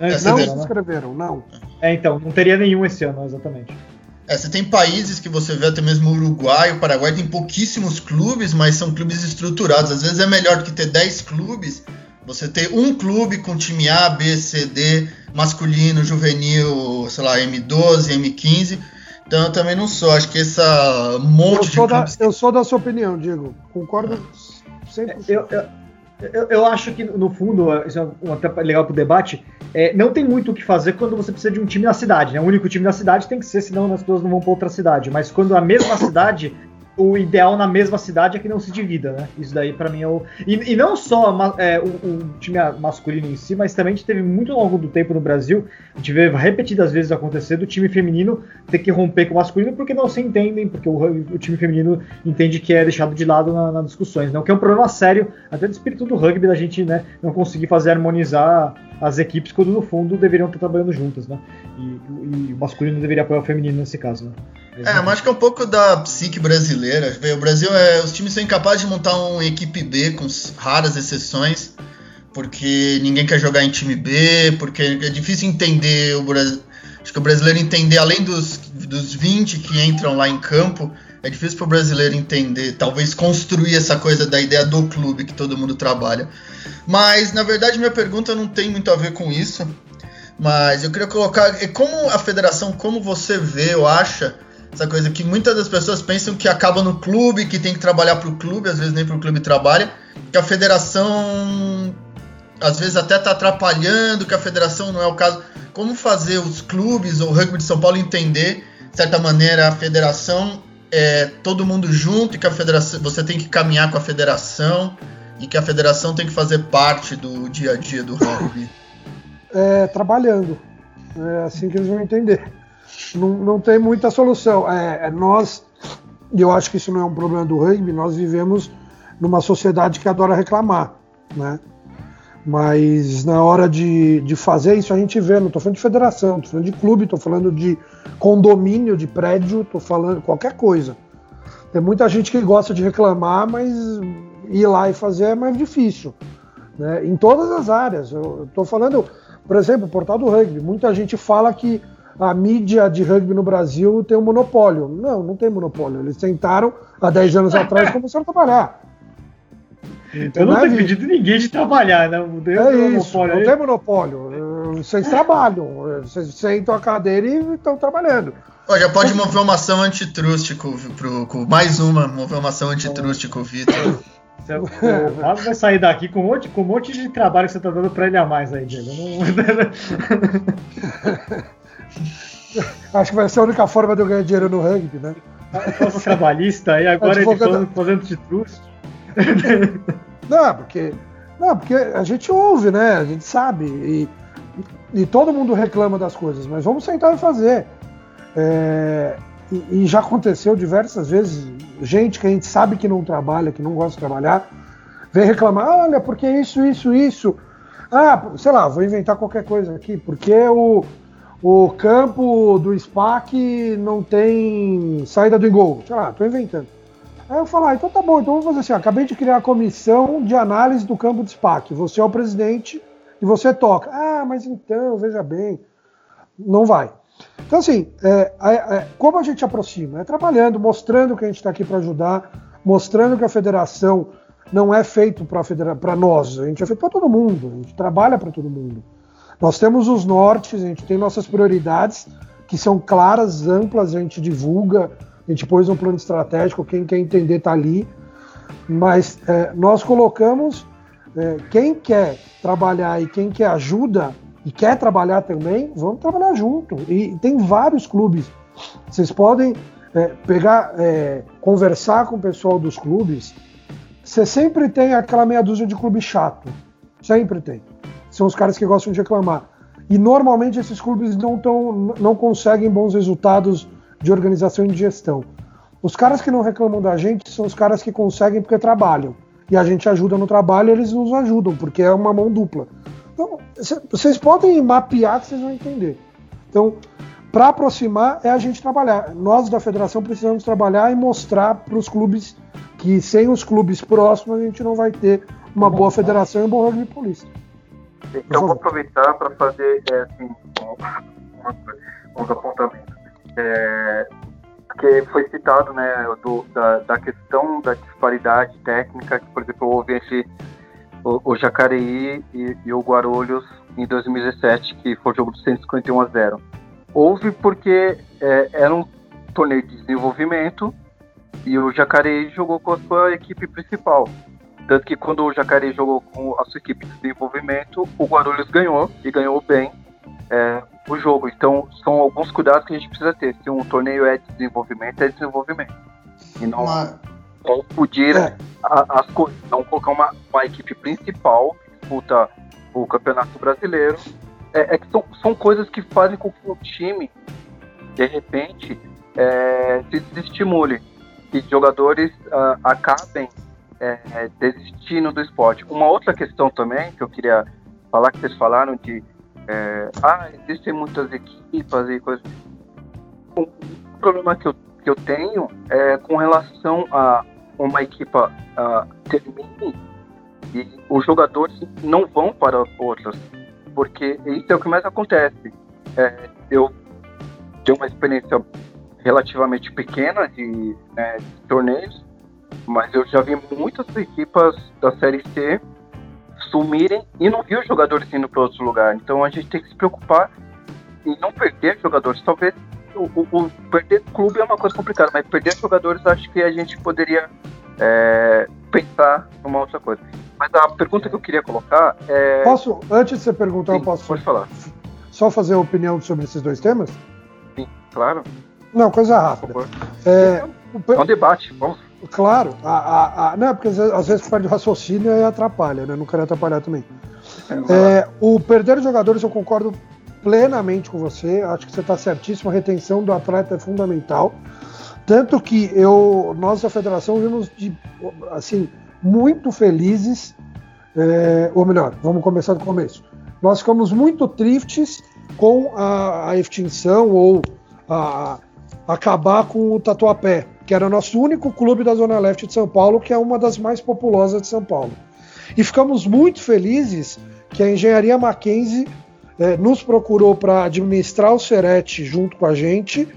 É, não se inscreveram, não. É, então, não teria nenhum esse ano, exatamente. É, você tem países que você vê até mesmo o Uruguai, o Paraguai tem pouquíssimos clubes, mas são clubes estruturados. Às vezes é melhor do que ter 10 clubes você ter um clube com time A, B, C, D, masculino, juvenil, sei lá, M12, M15. Então eu também não sou. Acho que essa monte eu de. Da, eu sou da sua opinião, Diego. Concordo 100%. Eu, eu, eu, eu acho que, no fundo, isso é até legal para o debate. É, não tem muito o que fazer quando você precisa de um time na cidade. Né? O único time na cidade tem que ser, senão as pessoas não vão para outra cidade. Mas quando a mesma cidade o ideal na mesma cidade é que não se divida, né? Isso daí para mim é o. E, e não só é, o, o, time masculino em si, mas também a gente teve muito ao longo do tempo no Brasil, a gente vê repetidas vezes acontecer do time feminino ter que romper com o masculino porque não se entendem, porque o, o time feminino entende que é deixado de lado nas na discussões, né? O que é um problema sério, até do espírito do rugby, da gente né, não conseguir fazer harmonizar as equipes quando no fundo deveriam estar trabalhando juntas, né? E, e o masculino deveria apoiar o feminino nesse caso, né? É, mas acho que é um pouco da psique brasileira. O Brasil é. Os times são incapazes de montar uma equipe B, com raras exceções, porque ninguém quer jogar em time B, porque é difícil entender o Brasil. Acho que o brasileiro entender, além dos, dos 20 que entram lá em campo, é difícil para o brasileiro entender, talvez construir essa coisa da ideia do clube que todo mundo trabalha. Mas, na verdade, minha pergunta não tem muito a ver com isso. Mas eu queria colocar, como a federação, como você vê ou acha essa coisa que muitas das pessoas pensam que acaba no clube, que tem que trabalhar para o clube, às vezes nem para o clube trabalha, que a federação às vezes até está atrapalhando, que a federação não é o caso. Como fazer os clubes ou o rugby de São Paulo entender, de certa maneira, a federação é todo mundo junto e que a federação você tem que caminhar com a federação e que a federação tem que fazer parte do dia a dia do rugby? É, trabalhando. É assim que eles vão entender não, não tem muita solução. É, é, nós, e eu acho que isso não é um problema do rugby, nós vivemos numa sociedade que adora reclamar, né? Mas na hora de, de fazer isso a gente vê, não estou falando de federação, estou falando de clube, estou falando de condomínio, de prédio, estou falando qualquer coisa. Tem muita gente que gosta de reclamar, mas ir lá e fazer é mais difícil. Né? Em todas as áreas. Eu estou falando, por exemplo, o portal do rugby. Muita gente fala que a mídia de rugby no Brasil tem um monopólio. Não, não tem monopólio. Eles tentaram há 10 anos [LAUGHS] atrás e começaram a trabalhar. Então, eu não tenho pedido ninguém de trabalhar, né? não. é isso, não aí. tem monopólio. Vocês trabalham, vocês sentam a cadeira e estão trabalhando. já pode mover uma ação antitrust com, pro, com mais uma, mover uma ação antitrust com o Vitor. O Fábio vai sair daqui com um monte, com um monte de trabalho que você tá dando pra ele a mais aí, Diego. Não... [LAUGHS] Acho que vai ser a única forma de eu ganhar dinheiro no rugby, né? Força trabalhista aí, agora ele falando, fazendo de trust. [LAUGHS] Não, porque, não, porque a gente ouve, né? A gente sabe. E, e todo mundo reclama das coisas, mas vamos sentar e fazer. É, e, e, já aconteceu diversas vezes, gente que a gente sabe que não trabalha, que não gosta de trabalhar, vem reclamar, olha, porque isso, isso, isso. Ah, sei lá, vou inventar qualquer coisa aqui, porque o o campo do SPAC não tem saída do gol. Sei lá, tô inventando. Aí eu falo, ah, então tá bom, então vamos fazer assim, ó, acabei de criar a comissão de análise do campo do SPAC. Você é o presidente e você toca. Ah, mas então, veja bem, não vai. Então, assim, é, é, é, como a gente aproxima? É trabalhando, mostrando que a gente está aqui para ajudar, mostrando que a federação não é feito para nós, a gente é feito para todo mundo, a gente trabalha para todo mundo. Nós temos os nortes, a gente tem nossas prioridades, que são claras, amplas, a gente divulga, a gente pôs um plano estratégico, quem quer entender está ali. Mas é, nós colocamos é, quem quer trabalhar e quem quer ajuda e quer trabalhar também, vamos trabalhar junto. E tem vários clubes. Vocês podem é, pegar, é, conversar com o pessoal dos clubes. Você sempre tem aquela meia dúzia de clube chato. Sempre tem. São os caras que gostam de reclamar. E normalmente esses clubes não, tão, não conseguem bons resultados de organização e de gestão. Os caras que não reclamam da gente são os caras que conseguem porque trabalham. E a gente ajuda no trabalho, eles nos ajudam, porque é uma mão dupla. Então, vocês podem mapear que vocês vão entender. Então, para aproximar é a gente trabalhar. Nós da federação precisamos trabalhar e mostrar para os clubes que sem os clubes próximos a gente não vai ter uma boa federação e um bom rugby polícia. Então vou aproveitar para fazer é, assim, uns apontamentos. É, que foi citado né, do, da, da, questão da disparidade técnica, que, por exemplo, houve entre o, o Jacareí e, e, o Guarulhos em 2017, que foi o jogo do 151 a 0. Houve porque é, era um torneio de desenvolvimento e o Jacareí jogou com a sua equipe principal. Tanto que quando o Jacareí jogou com a sua equipe de desenvolvimento, o Guarulhos ganhou e ganhou bem é, o jogo. Então, são alguns cuidados que a gente precisa ter. Se um torneio é desenvolvimento, é desenvolvimento. E não confundir é. as coisas. Não colocar uma, uma equipe principal que disputa o Campeonato Brasileiro. É, é, que são, são coisas que fazem com que o time, de repente, é, se desestimule. Que jogadores uh, acabem é, é, desistindo do esporte. Uma outra questão também que eu queria falar, que vocês falaram de é, ah, existem muitas equipas e coisas. O problema que eu, que eu tenho é com relação a uma equipa uh, termine e os jogadores não vão para outras, porque isso é o que mais acontece. É, eu tenho uma experiência relativamente pequena de, né, de torneios mas eu já vi muitas equipas da Série C sumirem e não vi os jogadores indo para outro lugar. Então a gente tem que se preocupar em não perder jogadores. Talvez o, o, o perder clube é uma coisa complicada, mas perder jogadores acho que a gente poderia é, pensar numa outra coisa. Mas a pergunta que eu queria colocar é. Posso, antes de você perguntar, Sim, eu posso. Pode falar. Só fazer a opinião sobre esses dois temas? Sim, claro. Não, coisa rápida. É, é um debate, vamos Claro, a, a, a, não, porque às vezes perde o raciocínio e atrapalha, né? Não quero atrapalhar também. É, o perder os jogadores eu concordo plenamente com você, acho que você está certíssimo, a retenção do atleta é fundamental. Tanto que eu, nós da federação vimos de, assim, muito felizes, é, ou melhor, vamos começar do começo. Nós ficamos muito tristes com a, a extinção ou a, acabar com o Tatuapé, que era nosso único clube da Zona Leste de São Paulo, que é uma das mais populosas de São Paulo. E ficamos muito felizes que a Engenharia Mackenzie eh, nos procurou para administrar o Serete junto com a gente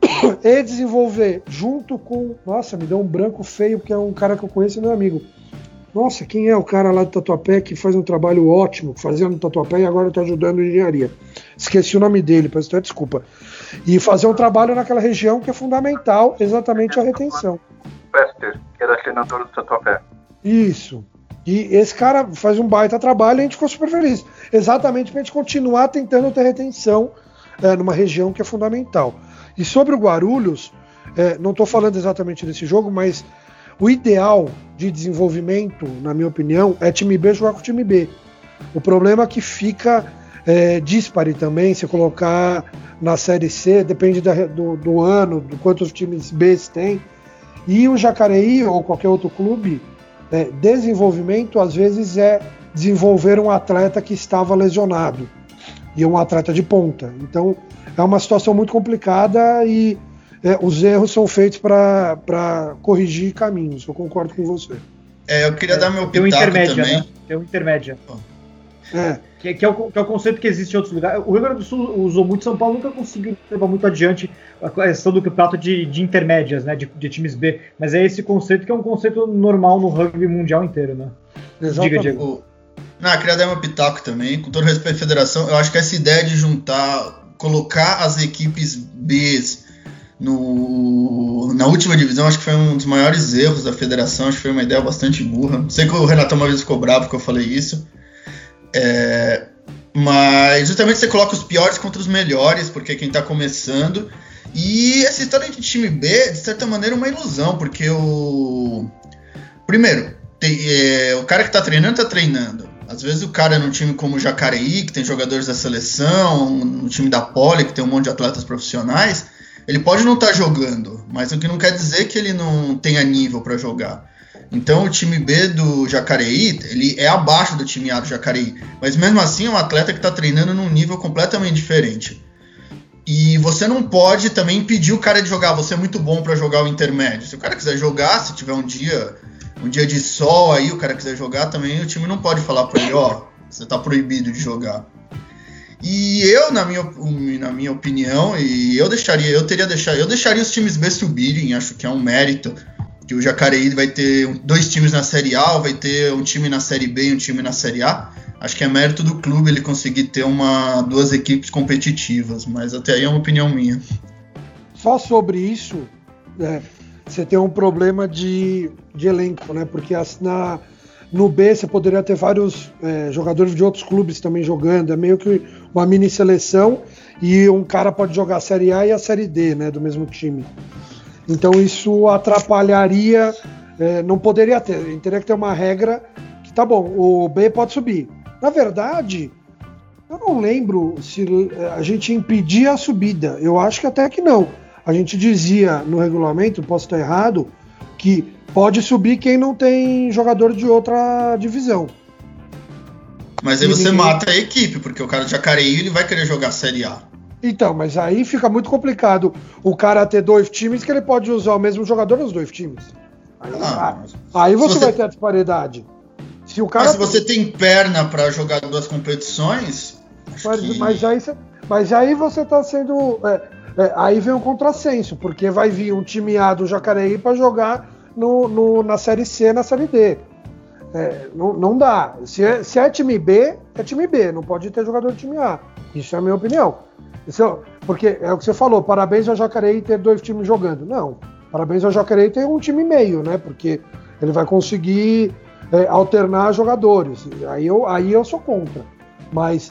[COUGHS] e desenvolver junto com. Nossa, me deu um branco feio, porque é um cara que eu conheço, meu amigo. Nossa, quem é o cara lá do Tatuapé que faz um trabalho ótimo, fazendo Tatuapé e agora está ajudando em engenharia? Esqueci o nome dele, peço desculpa e fazer um trabalho naquela região que é fundamental, exatamente a retenção. Pester, que era treinador do Tatuapé. Isso. E esse cara faz um baita trabalho e a gente ficou super feliz. Exatamente para a gente continuar tentando ter retenção é, numa região que é fundamental. E sobre o Guarulhos, é, não estou falando exatamente desse jogo, mas o ideal de desenvolvimento, na minha opinião, é time B jogar com time B. O problema é que fica é, dispare também, se colocar na Série C, depende da, do, do, ano, do quantos times B tem. E o Jacareí ou qualquer outro clube, é, desenvolvimento às vezes é desenvolver um atleta que estava lesionado e um atleta de ponta. Então é uma situação muito complicada e é, os erros são feitos para corrigir caminhos. Eu concordo com você. É, eu queria dar meu pitaco também. Né? Tem um intermédio. É. Que, que, é o, que é o conceito que existe em outros lugares. O Rio Grande do Sul usou muito, São Paulo nunca conseguiu levar muito adiante a questão do campeonato de, de intermédias, né? De, de, times B. Mas é esse conceito que é um conceito normal no rugby mundial inteiro, né? Exatamente. Diga, Diego. Não, queria dar meu pitaco também. Com todo respeito à federação, eu acho que essa ideia de juntar, colocar as equipes B no, na última divisão, acho que foi um dos maiores erros da federação. Acho que foi uma ideia bastante burra. Sei que o Renato uma vez ficou bravo porque eu falei isso. É, mas justamente você coloca os piores contra os melhores, porque quem está começando. E essa história de time B, de certa maneira, é uma ilusão, porque o. Primeiro, tem, é, o cara que está treinando, está treinando. Às vezes o cara é num time como o Jacareí, que tem jogadores da seleção, no time da Poli, que tem um monte de atletas profissionais, ele pode não estar tá jogando, mas o que não quer dizer que ele não tenha nível para jogar. Então o time B do Jacareí, ele é abaixo do time A do Jacareí, mas mesmo assim é um atleta que está treinando num nível completamente diferente. E você não pode também impedir o cara de jogar, você é muito bom para jogar o intermédio. Se o cara quiser jogar, se tiver um dia um dia de sol aí, o cara quiser jogar também, o time não pode falar para ele, ó, você tá proibido de jogar. E eu, na minha, na minha opinião, e eu deixaria, eu teria deixado, eu deixaria os times B subirem, acho que é um mérito que o Jacareí vai ter dois times na Série A, vai ter um time na Série B e um time na Série A. Acho que é mérito do clube ele conseguir ter uma, duas equipes competitivas, mas até aí é uma opinião minha. Só sobre isso, é, você tem um problema de, de elenco, né? Porque as, na, no B você poderia ter vários é, jogadores de outros clubes também jogando, é meio que uma mini seleção e um cara pode jogar a Série A e a Série D, né? Do mesmo time. Então isso atrapalharia, é, não poderia ter, teria que ter uma regra que tá bom, o B pode subir. Na verdade, eu não lembro se é, a gente impedia a subida. Eu acho que até que não a gente dizia no regulamento, posso estar errado, que pode subir quem não tem jogador de outra divisão. Mas aí e você ninguém... mata a equipe, porque o cara de Jacareí ele vai querer jogar Série A. Então, mas aí fica muito complicado o cara ter dois times que ele pode usar o mesmo jogador nos dois times. Aí, ah, aí você, você, vai ter a disparidade. Se o cara mas se você tem perna para jogar duas competições, mas, que... mas, aí, mas aí você está sendo é, é, aí vem um contrassenso, porque vai vir um time A do Jacareí para jogar no, no, na Série C, na Série D. É, não, não, dá. Se é, se é, time B, é time B, não pode ter jogador de time A. Isso é a minha opinião. Isso, porque é o que você falou, parabéns ao Jacareí ter dois times jogando. Não, parabéns ao Jacareí ter um time meio, né? Porque ele vai conseguir é, alternar jogadores. Aí eu, aí eu sou contra. Mas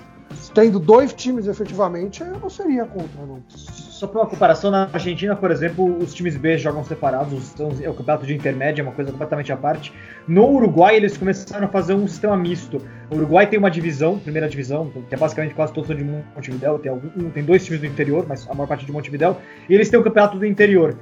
tendo dois times efetivamente, eu não seria contra, não. Só para uma comparação, na Argentina, por exemplo, os times B jogam separados, é o campeonato de intermédia, é uma coisa completamente à parte. No Uruguai, eles começaram a fazer um sistema misto. O Uruguai tem uma divisão, primeira divisão, que é basicamente quase todos de Montevideo, tem, algum, tem dois times do interior, mas a maior parte é de Montevideo, e eles têm o campeonato do interior.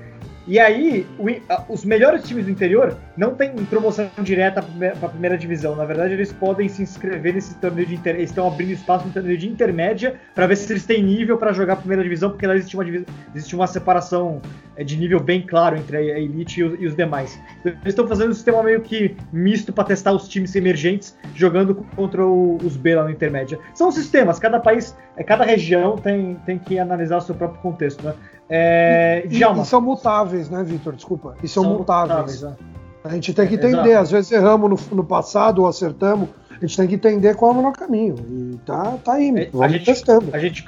E aí, o, os melhores times do interior não têm promoção direta para a primeira divisão. Na verdade, eles podem se inscrever nesse torneio de intermédia. Eles estão abrindo espaço no torneio de intermédia para ver se eles têm nível para jogar a primeira divisão, porque lá existe uma, existe uma separação é, de nível bem claro entre a elite e os, demais. Então, eles estão fazendo um sistema meio que misto para testar os times emergentes jogando contra os B lá no intermédia. São sistemas, cada país, é, cada região tem, tem que analisar o seu próprio contexto. Né? É, e, e, são mutáveis, né, Vitor? Desculpa. E são, são mutáveis. mutáveis né? A gente tem que entender, Exato. às vezes erramos no, no, passado ou acertamos, a gente tem que entender qual é o nosso caminho. E tá, tá aí, é, vamos a gente, testando. A gente,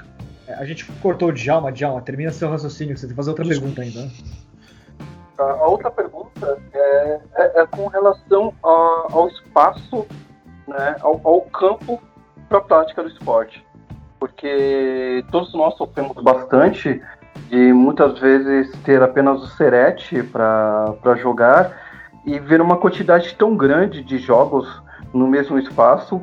a gente cortou o Djalma, Djalma, termina seu raciocínio, você tem que fazer outra Desculpa. pergunta ainda. A outra pergunta é, é, é com relação a, ao espaço, né, ao, ao campo para a prática do esporte. Porque todos nós sofremos bastante de muitas vezes ter apenas o Serete para jogar e ver uma quantidade tão grande de jogos no mesmo espaço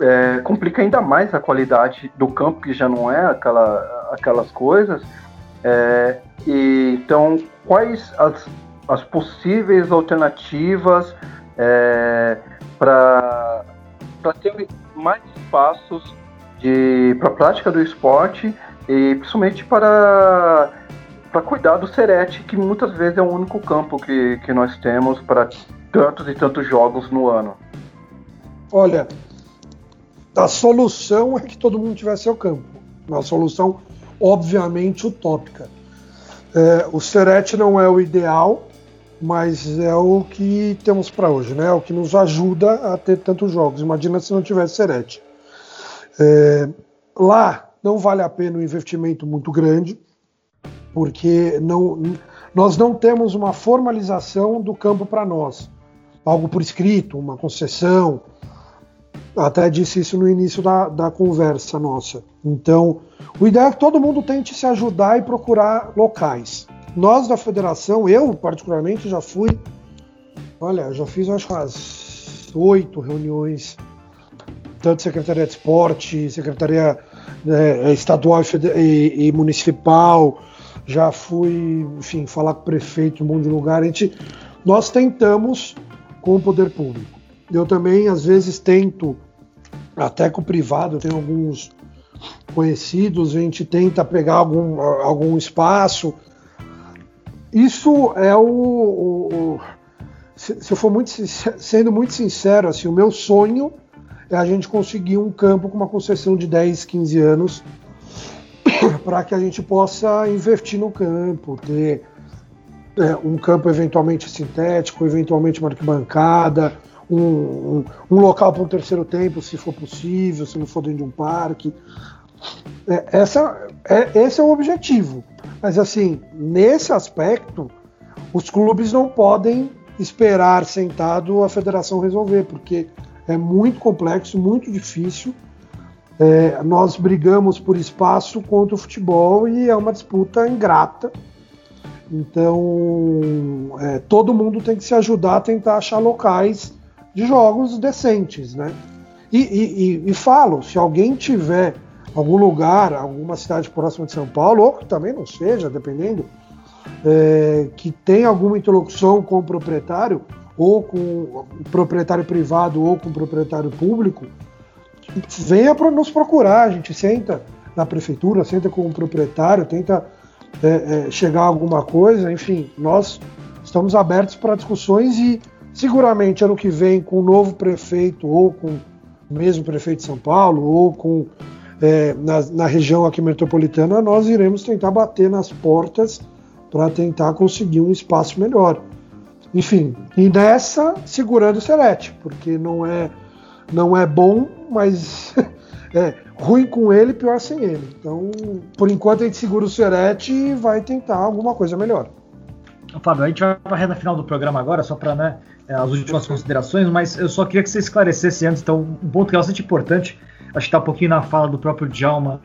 é, complica ainda mais a qualidade do campo, que já não é aquela, aquelas coisas. É, e, então, quais as, as possíveis alternativas é, para ter mais espaços para a prática do esporte e principalmente para para cuidar do Serete, que muitas vezes é o único campo que, que nós temos para tantos e tantos jogos no ano. Olha, a solução é que todo mundo tivesse seu campo. Uma solução, obviamente, utópica. É, o Serete não é o ideal, mas é o que temos para hoje, né? É o que nos ajuda a ter tantos jogos. Imagina se não tivesse Serete. É, lá não vale a pena um investimento muito grande, porque não, nós não temos uma formalização do campo para nós. Algo por escrito, uma concessão. Até disse isso no início da, da conversa nossa. Então, o ideal é que todo mundo tente se ajudar e procurar locais. Nós da federação, eu particularmente já fui, olha, já fiz acho umas oito reuniões tanto Secretaria de Esporte, Secretaria né, Estadual e, e, Municipal, já fui, enfim, falar com o prefeito, um monte de lugar. A gente, nós tentamos com o poder público. Eu também, às vezes, tento, até com o privado, eu tenho alguns conhecidos, a gente tenta pegar algum, algum espaço. Isso é o, o, o se, se, eu for muito sendo muito sincero, assim, o meu sonho é a gente conseguir um campo com uma concessão de 10, 15 anos [COUGHS] para que a gente possa investir no campo, ter é, um campo eventualmente sintético, eventualmente uma arquibancada, um, um, um local para um terceiro tempo, se for possível, se não for dentro de um parque. É, essa, é, esse é o objetivo. Mas assim, nesse aspecto, os clubes não podem esperar sentado a federação resolver, porque é muito complexo, muito difícil. É, nós brigamos por espaço contra o futebol e é uma disputa ingrata. Então, é, todo mundo tem que se ajudar a tentar achar locais de jogos decentes, né? E, e, e, falo, se alguém tiver algum lugar, alguma cidade próxima de São Paulo, ou que também não seja, dependendo, é, que tem alguma interlocução com o proprietário, ou com o proprietário privado, ou com o proprietário público, venha para nos procurar. A gente senta na prefeitura, senta com o proprietário, tenta é, é, chegar a alguma coisa. Enfim, nós estamos abertos para discussões e seguramente ano que vem, com o novo prefeito, ou com o mesmo prefeito de São Paulo, ou com é, na, na região aqui metropolitana, nós iremos tentar bater nas portas para tentar conseguir um espaço melhor. Enfim, e nessa segurando o Celeste, porque não é não é bom, mas [LAUGHS] é ruim com ele, pior sem ele. Então, por enquanto a gente segura o Serete e vai tentar alguma coisa melhor. Fábio, a gente vai para a reta final do programa agora, só para né, é, as últimas considerações, mas eu só queria que você esclarecesse antes, então, um ponto que é bastante importante, acho que está um pouquinho na fala do próprio Djalma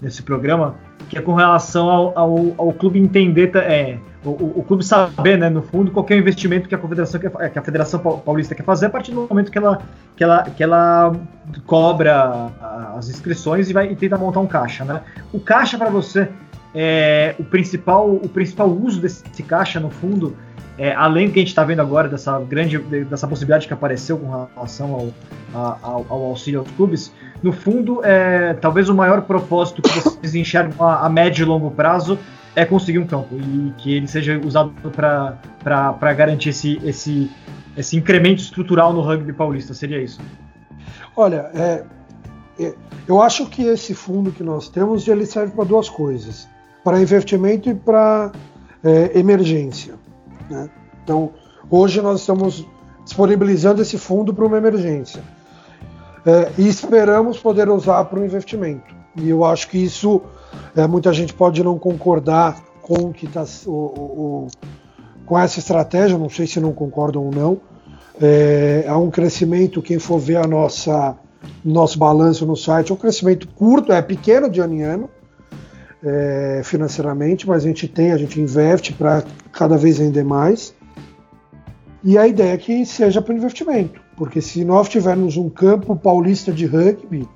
nesse programa, que é com relação ao, ao, ao clube entender, é, o, o, clube saber, né, no fundo, qual é investimento que a Confederação quer, que a Federação Paulista quer fazer a partir do momento que ela, que ela, que ela cobra as inscrições e vai e tenta montar um caixa, né? O caixa para você é o principal, o principal uso desse caixa, no fundo, é, além do que a gente está vendo agora dessa grande dessa possibilidade que apareceu com relação ao, ao, ao auxílio aos clubes, no fundo, é, talvez o maior propósito que vocês enxergam a, a médio e longo prazo é conseguir um campo e que ele seja usado para garantir esse, esse, esse incremento estrutural no rugby paulista. Seria isso? Olha, é, é, eu acho que esse fundo que nós temos ele serve para duas coisas: para investimento e para é, emergência. Né? Então, hoje nós estamos disponibilizando esse fundo para uma emergência é, e esperamos poder usar para um investimento. E eu acho que isso é, muita gente pode não concordar com que tá, o, o, com essa estratégia, não sei se não concordam ou não. É, há um crescimento, quem for ver a nossa nosso balanço no site, é um crescimento curto, é pequeno de ano em ano, é, financeiramente, mas a gente tem, a gente investe para cada vez render mais. E a ideia é que seja para investimento, porque se nós tivermos um campo paulista de rugby,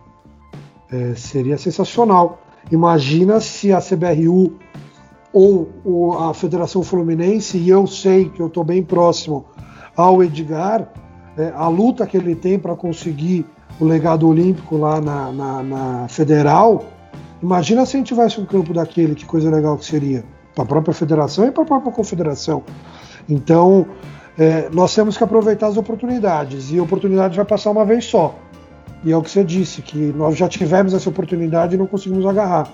é, seria sensacional. Imagina se a CBRU ou, a Federação Fluminense, e eu sei que eu estou bem próximo ao Edgar, é, a luta que ele tem para conseguir o legado olímpico lá na, na, na, Federal. Imagina se a gente tivesse um campo daquele, que coisa legal que seria. Para a própria federação e para a própria confederação. Então, é, nós temos que aproveitar as oportunidades. E a oportunidade vai passar uma vez só. E é o que você disse, que nós já tivemos essa oportunidade e não conseguimos agarrar.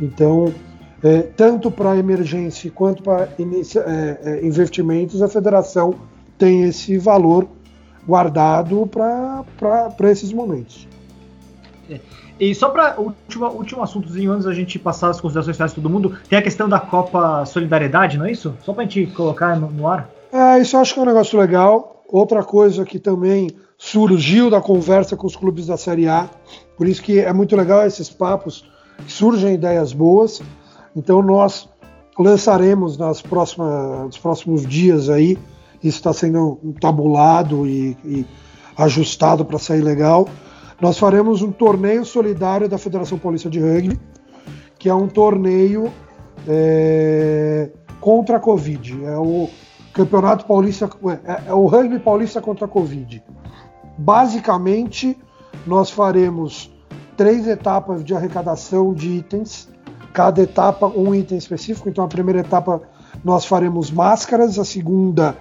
Então, é, tanto para emergência quanto para é, é, investimentos, a federação tem esse valor guardado para esses momentos. É. E só para último, último assuntozinho, antes da gente passar as considerações finais de todo mundo, tem a questão da Copa Solidariedade, não é isso? Só para a gente colocar no, no ar. É, isso eu acho que é um negócio legal. Outra coisa que também surgiu da conversa com os clubes da Série A. Por isso que é muito legal esses papos, surgem ideias boas. Então nós lançaremos nas próximas, nos próximos dias aí. Isso está sendo tabulado e, e ajustado para sair legal. nós faremos um torneio solidário da Federação Paulista de Rugby, que é um torneio é, contra a Covid. É o Campeonato Paulista, é, é o Rugby Paulista contra a Covid. Basicamente, nós faremos três etapas de arrecadação de itens, cada etapa um item específico. Então, a primeira etapa nós faremos máscaras, a segunda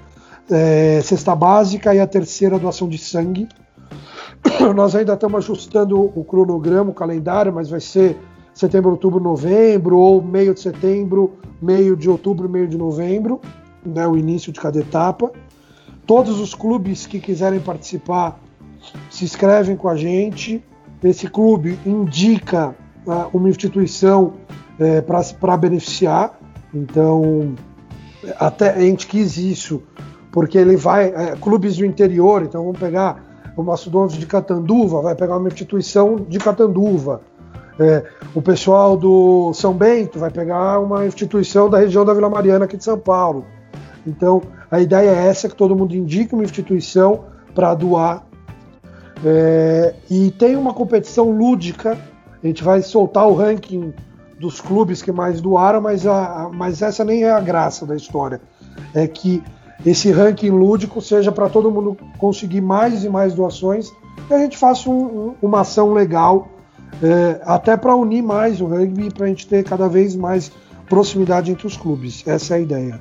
é, cesta básica e a terceira doação de sangue. [COUGHS] Nós ainda estamos ajustando o cronograma, o calendário, mas vai ser setembro, outubro, novembro, ou meio de setembro, meio de outubro, meio de novembro, né, o início de cada etapa. Todos os clubes que quiserem participar se inscrevem com a gente. Esse clube indica uh, uma instituição é, para beneficiar. Então, até a gente quis isso, porque ele vai. É, clubes do interior, então vamos pegar o Mastodonte de Catanduva, vai pegar uma instituição de Catanduva. É, o pessoal do São Bento vai pegar uma instituição da região da Vila Mariana aqui de São Paulo. Então, a ideia é essa, que todo mundo indique uma instituição para doar é, e tem uma competição lúdica. A gente vai soltar o ranking dos clubes que mais doaram, mas, a, mas essa nem é a graça da história. É que esse ranking lúdico seja para todo mundo conseguir mais e mais doações e a gente faça um, um, uma ação legal, é, até para unir mais o rugby e para a gente ter cada vez mais proximidade entre os clubes. Essa é a ideia.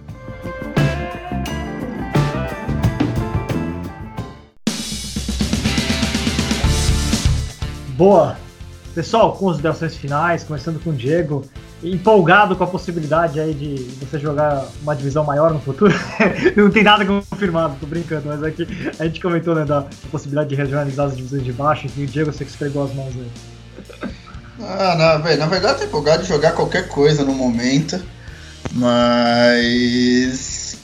Boa! Pessoal, considerações finais, começando com o Diego. Empolgado com a possibilidade aí de você jogar uma divisão maior no futuro. [LAUGHS] não tem nada confirmado, tô brincando, mas aqui a gente comentou né, da possibilidade de regionalizar as divisões de baixo, enfim, o Diego você que esfregou as mãos aí. Ah, na, véio, na verdade, tô empolgado de jogar qualquer coisa no momento, mas.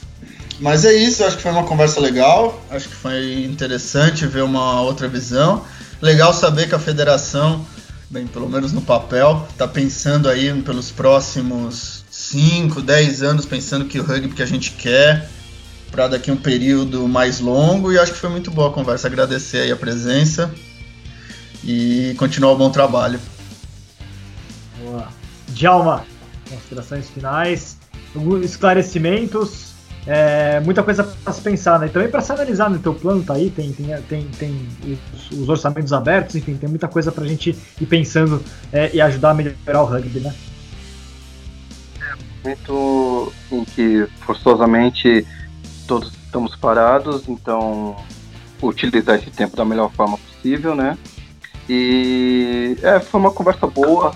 Mas é isso, acho que foi uma conversa legal, acho que foi interessante ver uma outra visão. Legal saber que a federação, bem, pelo menos no papel, está pensando aí pelos próximos 5, 10 anos, pensando que o rugby que a gente quer para daqui um período mais longo e acho que foi muito boa a conversa. Agradecer aí a presença e continuar o bom trabalho. Boa. Djalma, considerações finais, esclarecimentos é, muita coisa para se pensar, né? Também para se analisar no teu plano, tá aí, tem, tem, tem, tem os, os orçamentos abertos, enfim, tem muita coisa para a gente ir pensando é, e ajudar a melhorar o rugby, né? É momento em que forçosamente todos estamos parados, então utilizar esse tempo da melhor forma possível, né? E é, foi uma conversa boa,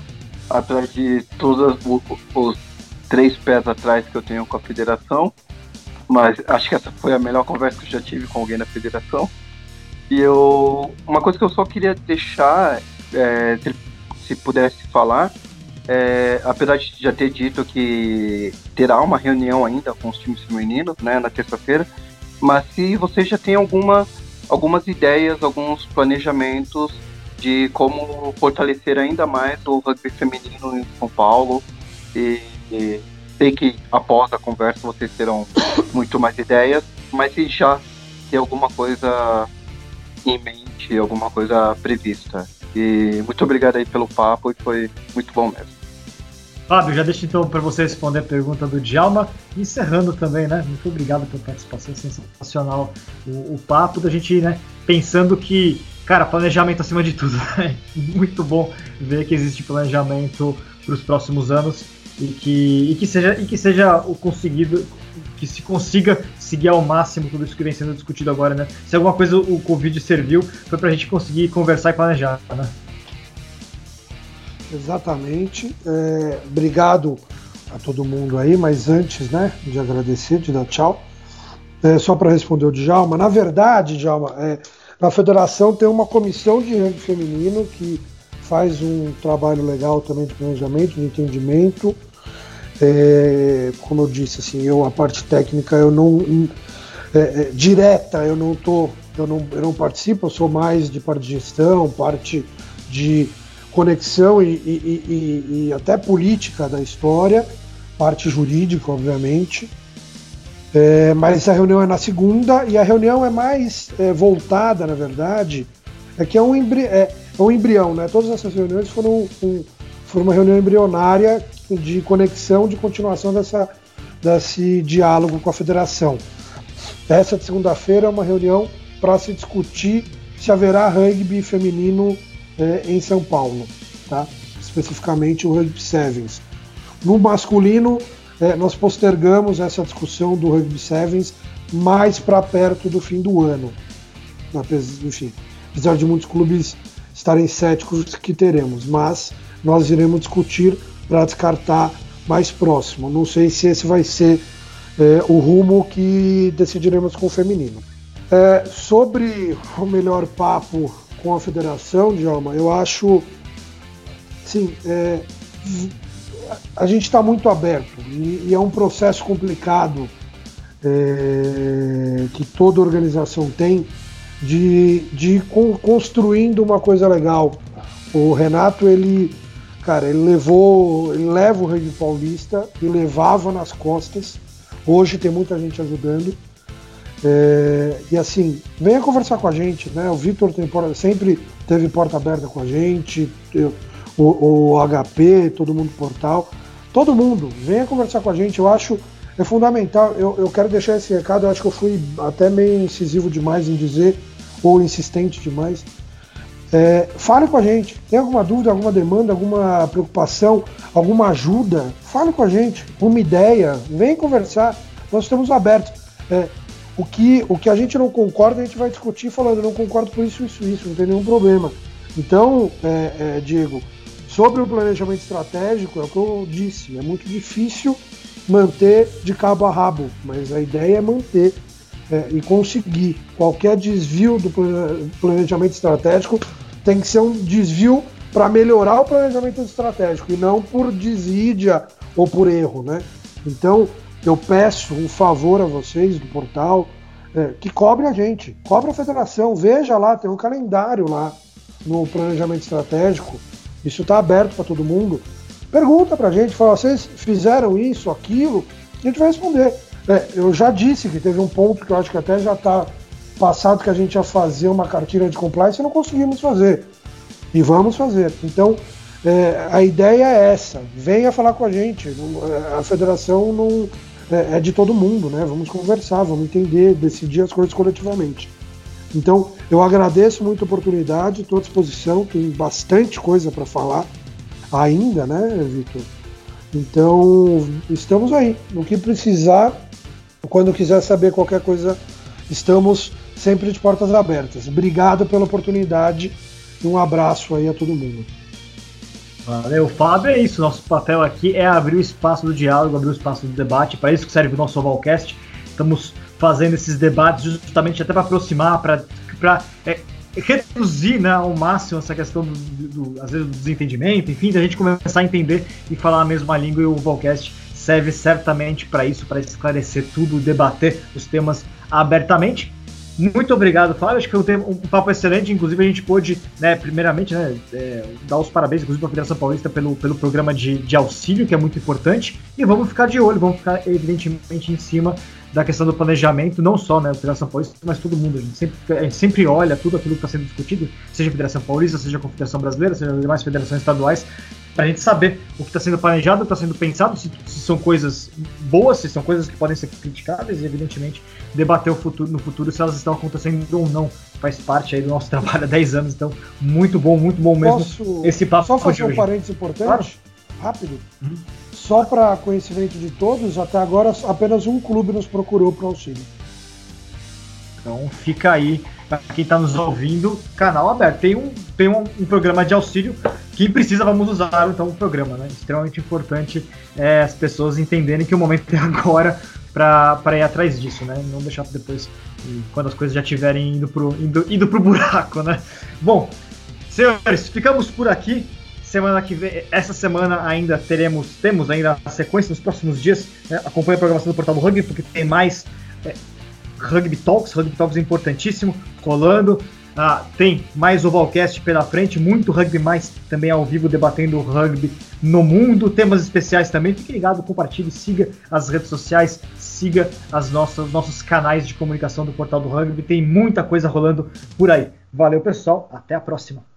atrás de todos os três pés atrás que eu tenho com a federação. Mas acho que essa foi a melhor conversa que eu já tive com alguém da federação. E eu. Uma coisa que eu só queria deixar, é, se, se pudesse falar, é, apesar de já ter dito que terá uma reunião ainda com os times femininos, né, na terça-feira, mas se você já tem alguma, algumas ideias, alguns planejamentos de como fortalecer ainda mais o rugby feminino em São Paulo e, e Sei que após a conversa vocês terão [COUGHS] muito mais ideias, mas se já tem alguma coisa em mente, alguma coisa prevista. E muito obrigado aí pelo papo e foi muito bom mesmo. Fábio, já deixo então para você responder a pergunta do Djalma, encerrando também, né? Muito obrigado pela participação, sensacional o, o papo da gente, né? Pensando que, cara, planejamento acima de tudo. [LAUGHS] Né? Muito bom ver que existe planejamento para os próximos anos e que, e que seja e que seja o conseguido que se consiga seguir ao máximo tudo isso que vem sendo discutido agora, né? Se alguma coisa o Covid serviu, foi para a gente conseguir conversar e planejar, né? Exatamente. É, obrigado a todo mundo aí, mas antes, né, de agradecer, de dar tchau, é, só para responder o Djalma, na verdade, Djalma, é, na federação tem uma comissão de rugby feminino que faz um trabalho legal também de planejamento, de entendimento, é, como eu disse, assim, eu a parte técnica eu não é, é, direta eu não tô, eu não, eu não participo, eu sou mais de parte de gestão, parte de conexão e, e, e, e até política da história, parte jurídica, obviamente. É, mas a reunião é na segunda e a reunião é mais é, voltada, na verdade, é que é um, é, um embrião, né? Todas essas reuniões foram, um, foram uma reunião embrionária de conexão, de continuação dessa, desse diálogo com a federação. Essa de segunda-feira é uma reunião para se discutir se haverá rugby feminino é, em São Paulo, tá? especificamente o Rugby Sevens. No masculino, é, nós postergamos essa discussão do Rugby Sevens mais para perto do fim do ano. Enfim, apesar de muitos clubes estarem céticos que teremos, mas nós iremos discutir para descartar mais próximo. Não sei se esse vai ser é, o rumo que decidiremos com o feminino. É, sobre o melhor papo com a federação, Djalma, eu acho. Sim, é, a gente está muito aberto e, e, é um processo complicado que toda organização tem de, de ir construindo uma coisa legal. O Renato, ele, cara, ele levou, ele leva o rugby paulista e levava nas costas. Hoje tem muita gente ajudando. É, e assim, venha conversar com a gente, né? O Vitor sempre teve porta aberta com a gente, eu, o, o, HP, todo mundo portal, todo mundo, venha conversar com a gente. Eu acho é fundamental. Eu, eu quero deixar esse recado. Eu acho que eu fui até meio incisivo demais em dizer ou insistente demais. É, fale com a gente. Tem alguma dúvida, alguma demanda, alguma preocupação, alguma ajuda? Fale com a gente. Uma ideia, vem conversar. Nós estamos abertos. É, o, que, o que a gente não concorda, a gente vai discutir falando, não concordo por isso, isso, isso, não tem nenhum problema. Então, é, é, Diego, sobre o planejamento estratégico, é o que eu disse, é muito difícil manter de cabo a rabo, mas a ideia é manter é, e conseguir. Qualquer desvio do planejamento estratégico tem que ser um desvio para melhorar o planejamento estratégico e não por desídia ou por erro, né? Então eu peço um favor a vocês do portal é, que cobre a gente, cobre a federação, veja lá, tem um calendário lá no planejamento estratégico, isso está aberto para todo mundo. Pergunta para a gente, fala, vocês fizeram isso, aquilo, a gente vai responder. É, eu já disse que teve um ponto que eu acho que até já está passado que a gente ia fazer uma cartilha de compliance e não conseguimos fazer. E vamos fazer. Então, é, a ideia é essa. Venha falar com a gente. A federação não é, é, de todo mundo, né? Vamos conversar, vamos entender, decidir as coisas coletivamente. Então, eu agradeço muito a oportunidade, estou à disposição, tem bastante coisa para falar ainda, né, Vitor? Então, estamos aí. No que precisar, quando quiser saber qualquer coisa, estamos sempre de portas abertas. Obrigado pela oportunidade e um abraço aí a todo mundo. Valeu, Fábio. É isso. Nosso papel aqui é abrir o espaço do diálogo, abrir o espaço do debate. Para isso que serve o nosso Ovalcast. Estamos fazendo esses debates justamente até para aproximar, para é, reduzir né, ao máximo essa questão do, do, às vezes, do desentendimento, enfim, da gente começar a entender e falar a mesma língua e o Ovalcast serve certamente para isso, para esclarecer tudo, debater os temas abertamente. Muito obrigado, Flávio. Acho que foi um, um, papo excelente. Inclusive, a gente pôde, né, primeiramente, né, é, dar os parabéns, inclusive, para a Federação Paulista pelo, pelo programa de, de auxílio, que é muito importante. E vamos ficar de olho, vamos ficar, evidentemente, em cima da questão do planejamento, não só né, a Federação Paulista, mas todo mundo. A gente sempre, a gente sempre olha tudo aquilo que está sendo discutido, seja a Federação Paulista, seja a Confederação Brasileira, seja as demais federações estaduais, para a gente saber o que está sendo planejado, está sendo pensado, se, se, são coisas boas, se são coisas que podem ser criticadas, e evidentemente debater o futuro, no futuro se elas estão acontecendo ou não. Faz parte aí do nosso [LAUGHS] trabalho há 10 anos, então muito bom, muito bom mesmo Posso esse papo. Só fazer um parênteses importante, claro. rápido. Uhum. Só para conhecimento de todos, até agora apenas um clube nos procurou para auxílio. Então fica aí para quem está nos ouvindo, canal aberto. Tem um, tem um, um, programa de auxílio. Quem precisa, vamos usar então o programa, né? Extremamente importante é, as pessoas entenderem que o momento é agora para ir atrás disso, né? Não deixar depois, quando as coisas já estiverem indo pro, indo, indo pro buraco, né? Bom, senhores, ficamos por aqui. Semana que vem, essa semana ainda teremos, temos ainda a sequência nos próximos dias. Né? Acompanhe a programação do Portal do Rugby, porque tem mais é, Rugby Talks, Rugby Talks é importantíssimo, rolando. Ah, tem mais Ovalcast pela frente, muito rugby mais também ao vivo debatendo o rugby no mundo, temas especiais também. Fique ligado, compartilhe, siga as redes sociais, siga as nossos canais de comunicação do Portal do Rugby. Tem muita coisa rolando por aí. Valeu, pessoal. Até a próxima.